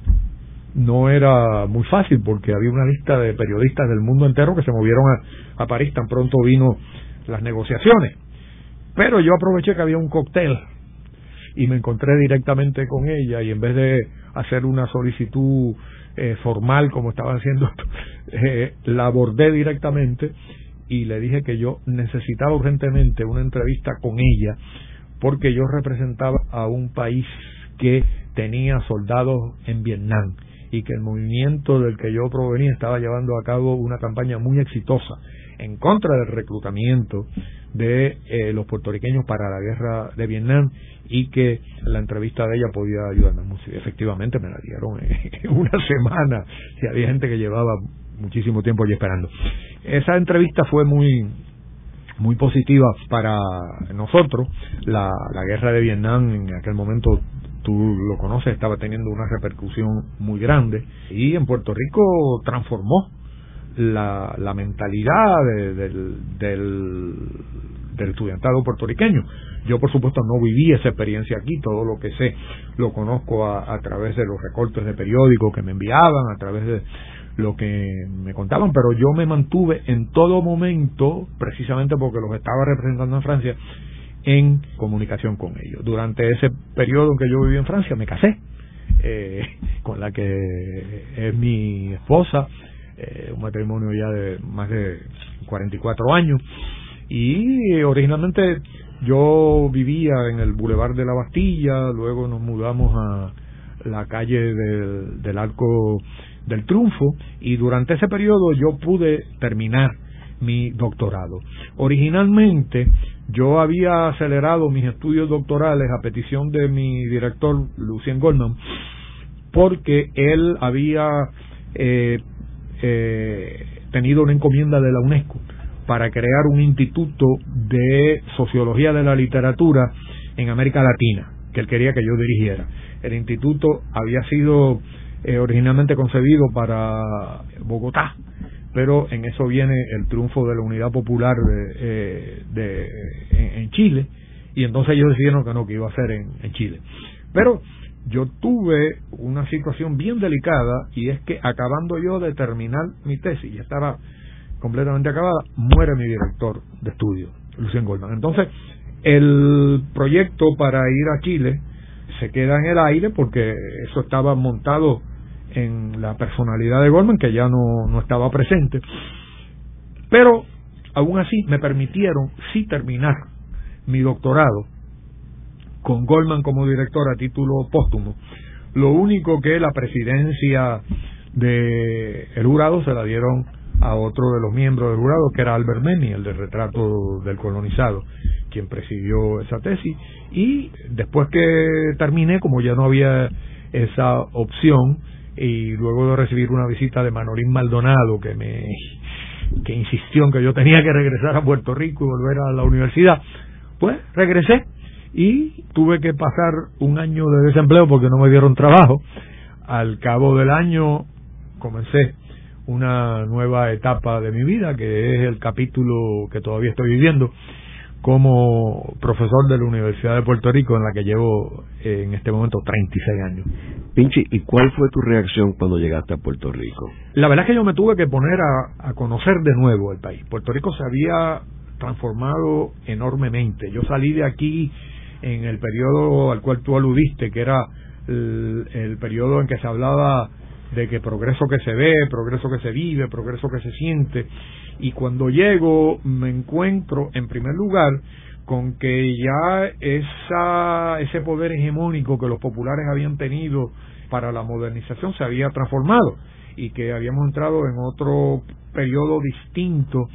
no era muy fácil porque había una lista de periodistas del mundo entero que se movieron a, a París tan pronto vino las negociaciones. Pero yo aproveché que había un cóctel y me encontré directamente con ella y en vez de hacer una solicitud eh, formal como estaba haciendo, [laughs] eh, la abordé directamente y le dije que yo necesitaba urgentemente una entrevista con ella porque yo representaba a un país que tenía soldados en Vietnam y que el movimiento del que yo provenía estaba llevando a cabo una campaña muy exitosa en contra del reclutamiento de eh, los puertorriqueños para la guerra de Vietnam y que la entrevista de ella podía ayudarme mucho. efectivamente me la dieron [laughs] en una semana. Si había gente que llevaba muchísimo tiempo allí esperando. Esa entrevista fue muy muy positiva para nosotros. La, la guerra de Vietnam en aquel momento tú lo conoces, estaba teniendo una repercusión muy grande y en Puerto Rico transformó la, la mentalidad del, del, del estudiantado puertorriqueño. Yo, por supuesto, no viví esa experiencia aquí, todo lo que sé lo conozco a, a través de los recortes de periódicos que me enviaban, a través de lo que me contaban, pero yo me mantuve en todo momento, precisamente porque los estaba representando en Francia, en comunicación con ellos. Durante ese periodo que yo viví en Francia, me casé eh, [laughs] con la que es mi esposa, eh, un matrimonio ya de más de 44 años, y originalmente yo vivía en el Boulevard de la Bastilla, luego nos mudamos a la calle del Arco del Triunfo y durante ese periodo yo pude terminar mi doctorado. Originalmente yo había acelerado mis estudios doctorales a petición de mi director Lucien Goldman porque él había eh, eh, tenido una encomienda de la UNESCO para crear un instituto de sociología de la literatura en América Latina, que él quería que yo dirigiera. El instituto había sido eh, originalmente concebido para Bogotá, pero en eso viene el triunfo de la unidad popular de, eh, en, Chile, y entonces ellos decidieron que no, que iba a ser en, en Chile. Pero yo tuve una situación bien delicada y es que acabando yo de terminar mi tesis, y estaba completamente acabada, muere mi director de estudio, Lucien Goldman. Entonces, el proyecto para ir a Chile se queda en el aire porque eso estaba montado en la personalidad de Goldman, que ya no, no estaba presente. Pero, aún así, me permitieron sí terminar mi doctorado con Goldman como director a título póstumo. Lo único que la presidencia de el jurado se la dieron a otro de los miembros del jurado, que era Albert Memmi, el del retrato del colonizado, quien presidió esa tesis. Y después que terminé, como ya no había esa opción, y luego de recibir una visita de Manolín Maldonado, que me que insistió en que yo tenía que regresar a Puerto Rico y volver a la universidad, pues regresé y tuve que pasar un año de desempleo porque no me dieron trabajo. Al cabo del año comencé una nueva etapa de mi vida, que es el capítulo que todavía estoy viviendo como profesor de la Universidad de Puerto Rico, en la que llevo eh, en este momento 36 años. Pinchi, ¿y cuál fue tu reacción cuando llegaste a Puerto Rico? La verdad es que yo me tuve que poner a, a conocer de nuevo el país. Puerto Rico se había transformado enormemente. Yo salí de aquí en el periodo al cual tú aludiste, que era el, el periodo en que se hablaba de que progreso que se ve, progreso que se vive, progreso que se siente. Y cuando llego me encuentro en primer lugar con que ya esa, ese poder hegemónico que los populares habían tenido para la modernización se había transformado y que habíamos entrado en otro periodo distinto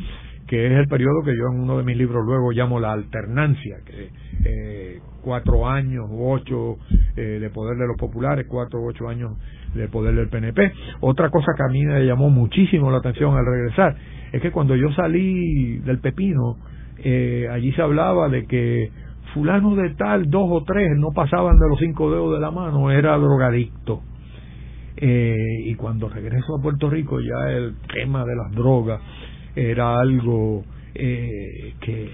que es el periodo que yo en uno de mis libros luego llamo la alternancia, que eh, cuatro años u ocho eh, de poder de los populares, cuatro u ocho años de poder del PNP. Otra cosa que a mí me llamó muchísimo la atención al regresar es que cuando yo salí del Pepino, eh, allí se hablaba de que fulano de tal, dos o tres, no pasaban de los cinco dedos de la mano, era drogadicto. Eh, y cuando regreso a Puerto Rico ya el tema de las drogas era algo eh, que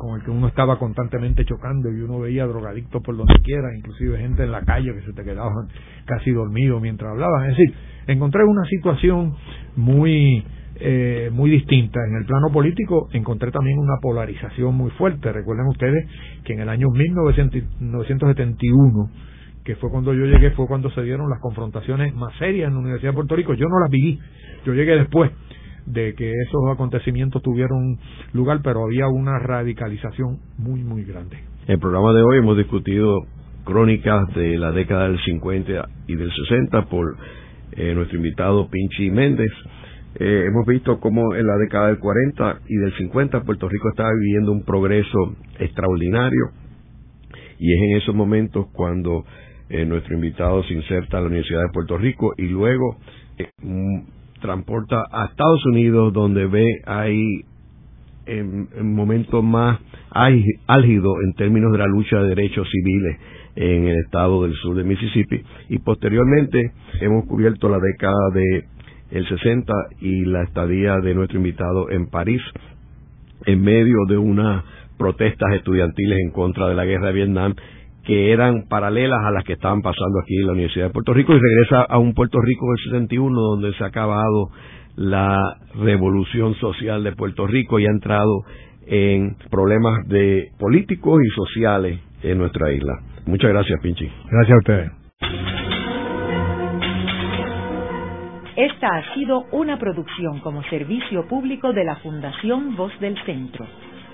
con el que uno estaba constantemente chocando y uno veía drogadictos por donde quiera, inclusive gente en la calle que se te quedaban casi dormidos mientras hablaban. Es decir, encontré una situación muy eh, muy distinta. En el plano político encontré también una polarización muy fuerte. Recuerden ustedes que en el año 1971 que fue cuando yo llegué, fue cuando se dieron las confrontaciones más serias en la Universidad de Puerto Rico. Yo no las viví, yo llegué después de que esos acontecimientos tuvieron lugar, pero había una radicalización muy, muy grande. En el programa de hoy hemos discutido crónicas de la década del 50 y del 60 por eh, nuestro invitado Pinchi Méndez. Eh, hemos visto cómo en la década del 40 y del 50 Puerto Rico estaba viviendo un progreso extraordinario y es en esos momentos cuando eh, nuestro invitado se inserta a la Universidad de Puerto Rico y luego transporta a Estados Unidos donde ve ahí en, en momentos más álgidos en términos de la lucha de derechos civiles en el estado del sur de Mississippi. Y posteriormente hemos cubierto la década de el 60 y la estadía de nuestro invitado en París en medio de unas protestas estudiantiles en contra de la guerra de Vietnam que eran paralelas a las que estaban pasando aquí en la Universidad de Puerto Rico y regresa a un Puerto Rico del 61 donde se ha acabado la revolución social de Puerto Rico y ha entrado en problemas de políticos y sociales en nuestra isla. Muchas gracias, Pinchi. Gracias a ustedes. Esta ha sido una producción como servicio público de la Fundación Voz del Centro.